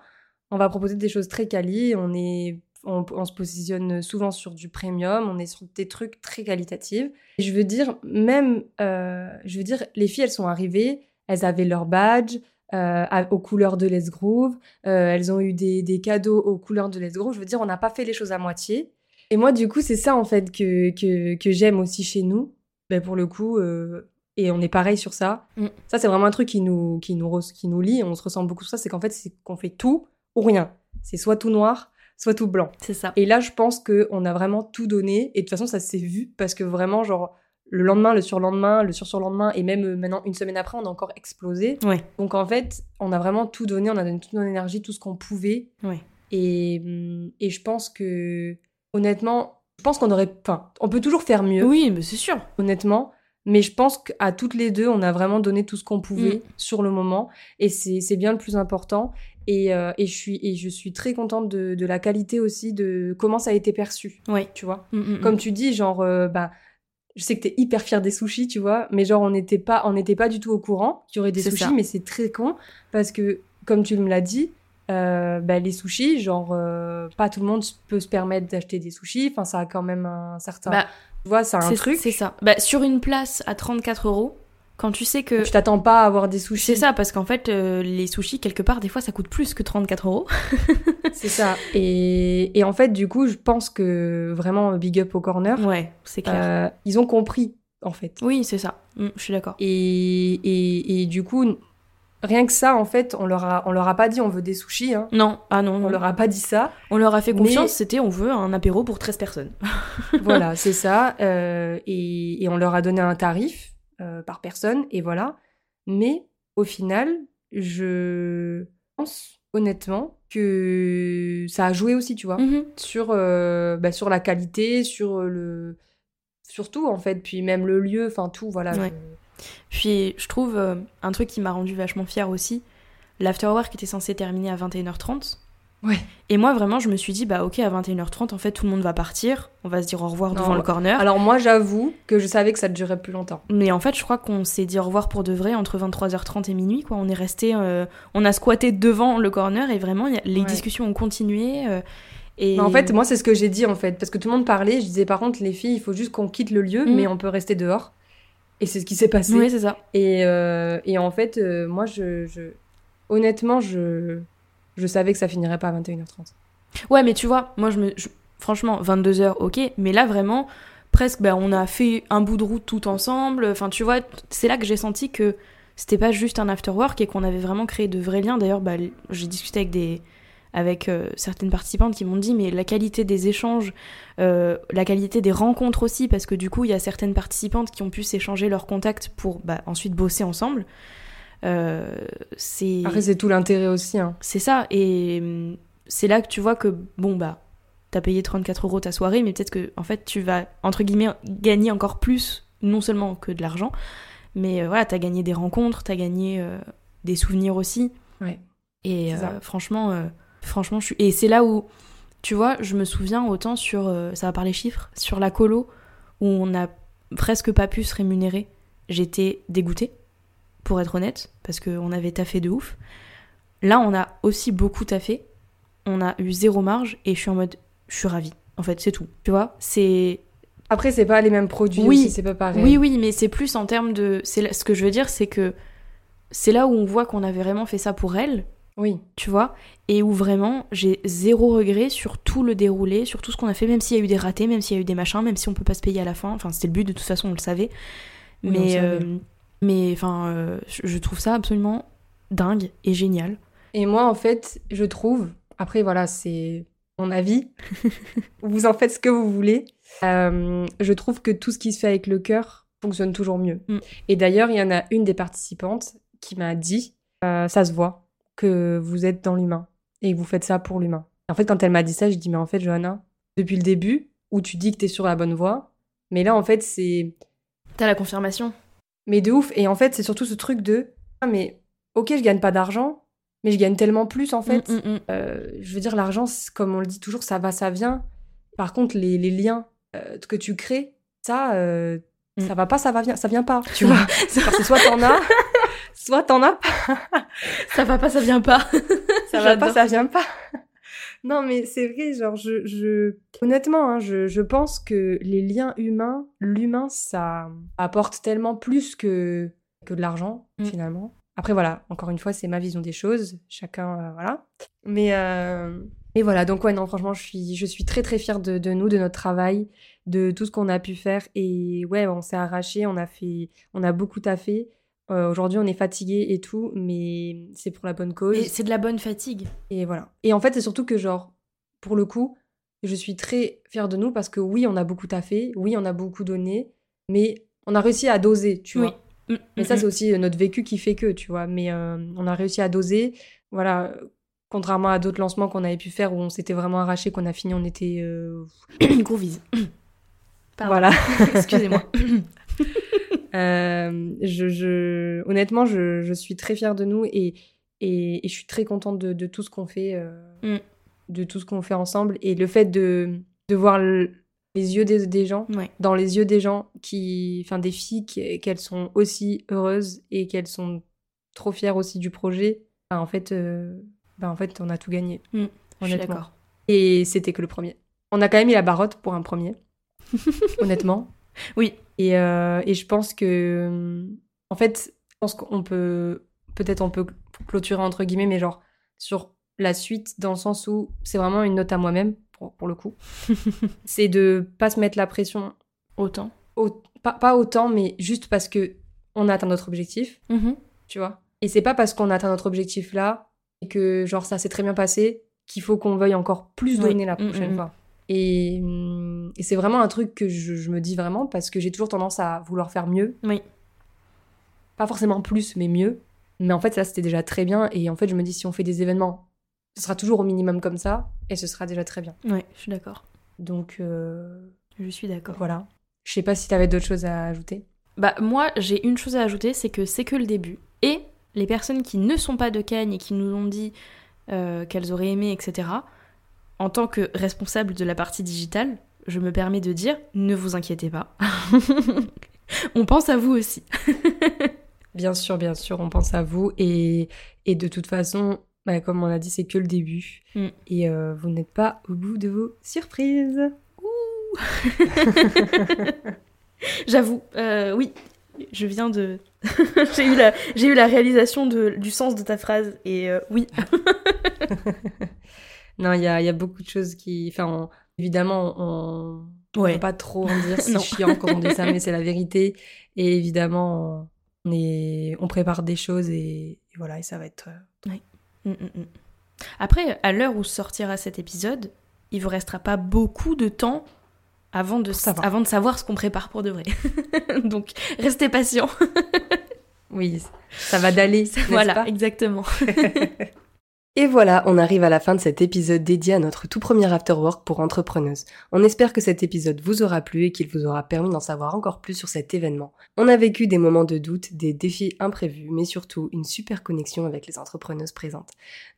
on va proposer des choses très quali, on est... On, on se positionne souvent sur du premium, on est sur des trucs très qualitatifs. Et je veux dire, même, euh, je veux dire, les filles, elles sont arrivées, elles avaient leur badge euh, aux couleurs de Let's Groove, euh, elles ont eu des, des cadeaux aux couleurs de Let's Groove. Je veux dire, on n'a pas fait les choses à moitié. Et moi, du coup, c'est ça, en fait, que, que, que j'aime aussi chez nous. Ben, pour le coup, et on est pareil sur ça. Mm. Ça, c'est vraiment un truc qui nous, qui nous, qui nous lie. On se ressemble beaucoup sur ça. C'est qu'en fait, c'est qu'on fait tout ou rien. C'est soit tout noir, soit tout blanc. C'est ça. Et là, je pense qu'on a vraiment tout donné. Et de toute façon, ça s'est vu parce que vraiment, genre, le lendemain, le surlendemain, le sur-surlendemain, et même euh, maintenant, une semaine après, on a encore explosé. Ouais. Donc, en fait, on a vraiment tout donné. On a donné toute notre énergie, tout ce qu'on pouvait. Ouais. Et, hum, et je pense que, honnêtement, je pense qu'on aurait. Enfin, on peut toujours faire mieux, Oui, mais c'est sûr. honnêtement. Mais je pense qu'à toutes les deux, on a vraiment donné tout ce qu'on pouvait Mm. sur le moment. Et c'est c'est bien le plus important. Et, euh, et, je suis, et je suis très contente de, de la qualité aussi, de comment ça a été perçu. Ouais. Tu vois Mm, mm, mm. Comme tu dis, genre, euh, bah, je sais que t'es hyper fière des sushis, tu vois, mais genre, on n'était pas, on n'était pas du tout au courant qu'il y aurait des sushis, ça. mais c'est très con parce que, comme tu me l'as dit, euh, bah, les sushis, genre, euh, pas tout le monde peut se permettre d'acheter des sushis. Enfin, ça a quand même un certain. Bah, tu vois, c'est un truc. C'est ça. Bah, sur une place à 34 euros, Quand tu sais que. Tu t'attends pas à avoir des sushis. C'est ça, parce qu'en fait, euh, les sushis, quelque part, des fois, ça coûte plus que 34 euros. c'est ça. Et, et, en fait, du coup, je pense que vraiment, big up au corner. Ouais, c'est clair. Euh, ils ont compris, en fait. Oui, c'est ça. Mm, je suis d'accord. Et, et, et, du coup, rien que ça, en fait, on leur a, on leur a pas dit on veut des sushis. Hein. Non, ah non, On leur a pas dit ça. On leur a fait confiance, Mais- c'était on veut un apéro pour 13 personnes. voilà, c'est ça. Euh, et, et on leur a donné un tarif euh, par personne, et voilà. Mais au final, je pense honnêtement que ça a joué aussi, tu vois, Mhm. sur, euh, bah, sur la qualité, sur le. Surtout, en fait, puis même le lieu, enfin tout, voilà. Ouais. Puis je trouve euh, un truc qui m'a rendu vachement fière aussi, l'afterwork était censé terminer à 21h30. Ouais. Et moi vraiment je me suis dit bah ok à 21h30 en fait tout le monde va partir, on va se dire au revoir Non, devant le corner. Alors moi, j'avoue que je savais que ça durerait plus longtemps. Mais en fait je crois qu'on s'est dit au revoir pour de vrai entre 23h30 et minuit quoi. On est resté, euh, on a squatté devant le corner et vraiment y a- les Ouais. discussions ont continué. euh, et Mais en fait, moi, c'est ce que j'ai dit, en fait. Parce que tout le monde parlait. Je disais, par contre, les filles, il faut juste qu'on quitte le lieu, Mm. mais on peut rester dehors. Et c'est ce qui s'est passé. Oui c'est ça. Et, euh, et en fait, moi, je, je- honnêtement, je, je savais que ça finirait pas à 21h30. Ouais, mais tu vois, moi, je me, franchement, 22h, ok, mais là, vraiment, presque, bah, on a fait un bout de route tout ensemble. Enfin, tu vois, c'est là que j'ai senti que c'était pas juste un after work et qu'on avait vraiment créé de vrais liens. D'ailleurs, bah, j'ai discuté avec des avec euh, certaines participantes qui m'ont dit mais la qualité des échanges, euh, la qualité des rencontres aussi, parce que du coup il y a certaines participantes qui ont pu s'échanger leurs contacts pour bah, ensuite bosser ensemble. Euh, c'est Après, c'est tout l'intérêt aussi. Hein. c'est ça, et hum, c'est là que tu vois que, bon, bah, t'as payé 34 euros ta soirée, mais peut-être que, en fait, tu vas, entre guillemets, gagner encore plus, non seulement que de l'argent, mais euh, voilà, t'as gagné des rencontres, t'as gagné euh, des souvenirs aussi. Ouais. Et euh, franchement, franchement, je suis. Et c'est là où, tu vois, je me souviens autant sur, ça va par les chiffres, sur la colo, où on n'a presque pas pu se rémunérer. J'étais dégoûtée, pour être honnête, parce qu'on avait taffé de ouf. Là, on a aussi beaucoup taffé. On a eu zéro marge et je suis en mode, je suis ravie. En fait, c'est tout. Tu vois, c'est Après, c'est pas les mêmes produits Oui. aussi, c'est pas pareil. oui, oui, mais c'est plus en termes de. c'est Ce que je veux dire, c'est que c'est là où on voit qu'on avait vraiment fait ça pour elle, Oui. tu vois, et où vraiment j'ai zéro regret sur tout le déroulé, sur tout ce qu'on a fait, même s'il y a eu des ratés, même s'il y a eu des machins, même si on peut pas se payer à la fin. Enfin, c'était le but, de toute façon, on le savait. Oui, on mais, savait. euh, mais enfin, euh, je trouve ça absolument dingue et génial. Et moi, en fait, je trouve, après, voilà, c'est mon avis. vous en faites ce que vous voulez. Euh, je trouve que tout ce qui se fait avec le cœur fonctionne toujours mieux. Mm. Et d'ailleurs, il y en a une des participantes qui m'a dit, euh, ça se voit, que vous êtes dans l'humain et que vous faites ça pour l'humain. En fait, quand elle m'a dit ça, je dis, mais en fait, Johanna, depuis le début, où tu dis que t'es sur la bonne voie, mais là, en fait, c'est T'as la confirmation mais de ouf. Et en fait, c'est surtout ce truc de ah, mais ok, je gagne pas d'argent, mais je gagne tellement plus en fait. Mm, mm, mm. Euh, je veux dire, l'argent, c'est- comme on le dit toujours, ça va, ça vient. Par contre, les, les liens euh, que tu crées, ça, euh, Mm. ça va pas, ça va vient, ça vient pas. Tu vois, Parce que soit t'en as, soit t'en as, Ça va pas, ça vient pas. ça va pas, ça vient pas. Non, mais c'est vrai, genre, je, je... honnêtement, hein, je, je pense que les liens humains, l'humain, ça apporte tellement plus que, que de l'argent, Mm. finalement. Après, voilà, encore une fois, c'est ma vision des choses. Chacun, euh, voilà. Mais, euh, et voilà, donc, ouais, non, franchement, je suis, je suis très, très fière de, de nous, de notre travail, de tout ce qu'on a pu faire. Et ouais, on s'est arraché, on a fait, on a beaucoup taffé. Euh, Aujourd'hui, on est fatigué et tout, mais c'est pour la bonne cause. Et c'est de la bonne fatigue. Et voilà. Et en fait, c'est surtout que, genre, pour le coup, je suis très fière de nous parce que oui, on a beaucoup taffé, oui, on a beaucoup donné, mais on a réussi à doser, tu Oui. vois. Mm, Mais mm, ça, mm. c'est aussi notre vécu qui fait que, tu vois. Mais euh, on a réussi à doser. Voilà. euh, Contrairement à d'autres lancements qu'on avait pu faire où on s'était vraiment arraché, qu'on a fini, on était. euh, Gros vise. Pardon. Voilà. Excusez-moi. Euh, je, je- honnêtement, je, je suis très fière de nous et, et, et je suis très contente de, de tout ce qu'on fait, euh, Mm. de tout ce qu'on fait ensemble. Et le fait de, de voir le- les yeux des, des gens, ouais. dans les yeux des gens, qui, enfin des filles, qui- qu'elles sont aussi heureuses et qu'elles sont trop fières aussi du projet, bah, en, fait, euh, bah, en fait, on a tout gagné. Mm. Je suis d'accord. Et c'était que le premier. On a quand même mis la barotte pour un premier, honnêtement. Oui. Et, euh, et je pense que En fait, je pense qu'on peut, peut-être on peut clôturer entre guillemets, mais genre sur la suite, dans le sens où c'est vraiment une note à moi-même, pour, pour le coup. c'est de pas se mettre la pression Autant. au- pas, pas autant, mais juste parce que on a atteint notre objectif, Mhm. tu vois. Et c'est pas parce qu'on a atteint notre objectif là et que genre ça s'est très bien passé qu'il faut qu'on veuille encore plus Oui. donner la prochaine fois. Et, hum, et c'est vraiment un truc que je, je me dis vraiment parce que j'ai toujours tendance à vouloir faire mieux. Oui. Pas forcément plus, mais mieux. Mais en fait, ça c'était déjà très bien. Et en fait, je me dis si on fait des événements, ce sera toujours au minimum comme ça et ce sera déjà très bien. Ouais, je suis d'accord. Donc euh, Je suis d'accord. voilà. Je sais pas si t'avais d'autres choses à ajouter. Bah moi j'ai une chose à ajouter, c'est que c'est que le début. Et les personnes qui ne sont pas de Cagnes et qui nous ont dit euh, qu'elles auraient aimé, etc., en tant que responsable de la partie digitale, je me permets de dire, ne vous inquiétez pas. On pense à vous aussi. Bien sûr, bien sûr, on pense à vous. Et, et de toute façon, bah, comme on l'a dit, c'est que le début. Mm. Et euh, vous n'êtes pas au bout de vos surprises. J'avoue, euh, oui, je viens de... j'ai eu, la... j'ai eu la réalisation de... du sens de ta phrase, et euh, oui. Non, il y a, il y a beaucoup de choses qui... Enfin, on- évidemment, on ne Ouais. peut pas trop en dire. C'est chiant quand on dit ça, mais c'est la vérité. Et évidemment, on, est... on prépare des choses et, et voilà, et ça va être... euh, Mm, mm, mm. Après, à l'heure où sortira cet épisode, il vous restera pas beaucoup de temps avant de, savoir. avant de savoir ce qu'on prépare pour de vrai. Donc, restez patients. Oui, ça va d'aller, voilà, pas? exactement. Et voilà, on arrive à la fin de cet épisode dédié à notre tout premier afterwork pour entrepreneuses. On espère que cet épisode vous aura plu et qu'il vous aura permis d'en savoir encore plus sur cet événement. On a vécu des moments de doute, des défis imprévus, mais surtout une super connexion avec les entrepreneuses présentes.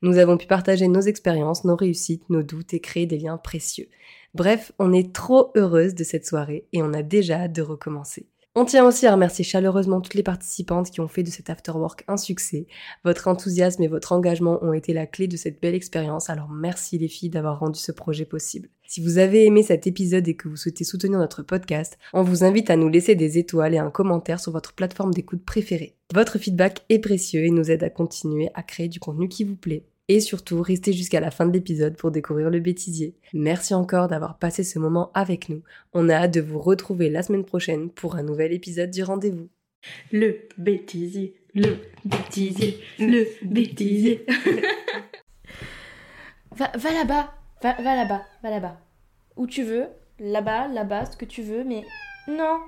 Nous avons pu partager nos expériences, nos réussites, nos doutes et créer des liens précieux. Bref, on est trop heureuse de cette soirée et on a déjà hâte de recommencer. On tient aussi à remercier chaleureusement toutes les participantes qui ont fait de cet afterwork un succès. Votre enthousiasme et votre engagement ont été la clé de cette belle expérience, alors merci les filles d'avoir rendu ce projet possible. Si vous avez aimé cet épisode et que vous souhaitez soutenir notre podcast, on vous invite à nous laisser des étoiles et un commentaire sur votre plateforme d'écoute préférée. Votre feedback est précieux et nous aide à continuer à créer du contenu qui vous plaît. Et surtout, restez jusqu'à la fin de l'épisode pour découvrir le bêtisier. Merci encore d'avoir passé ce moment avec nous. On a hâte de vous retrouver la semaine prochaine pour un nouvel épisode du rendez-vous. Le bêtisier, le bêtisier, le bêtisier. va va là-bas, va, va là-bas, va là-bas. Où tu veux, là-bas, là-bas, ce que tu veux, mais non.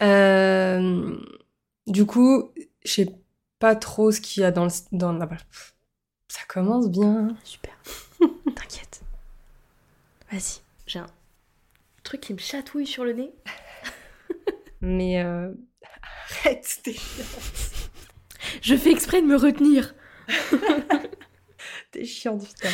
Euh, du coup, je sais pas trop ce qu'il y a dans le... Dans la... Ça commence bien. Super. T'inquiète. Vas-y, j'ai un truc qui me chatouille sur le nez. Mais... Euh... Arrête, t'es Je fais exprès de me retenir. t'es chiante, putain.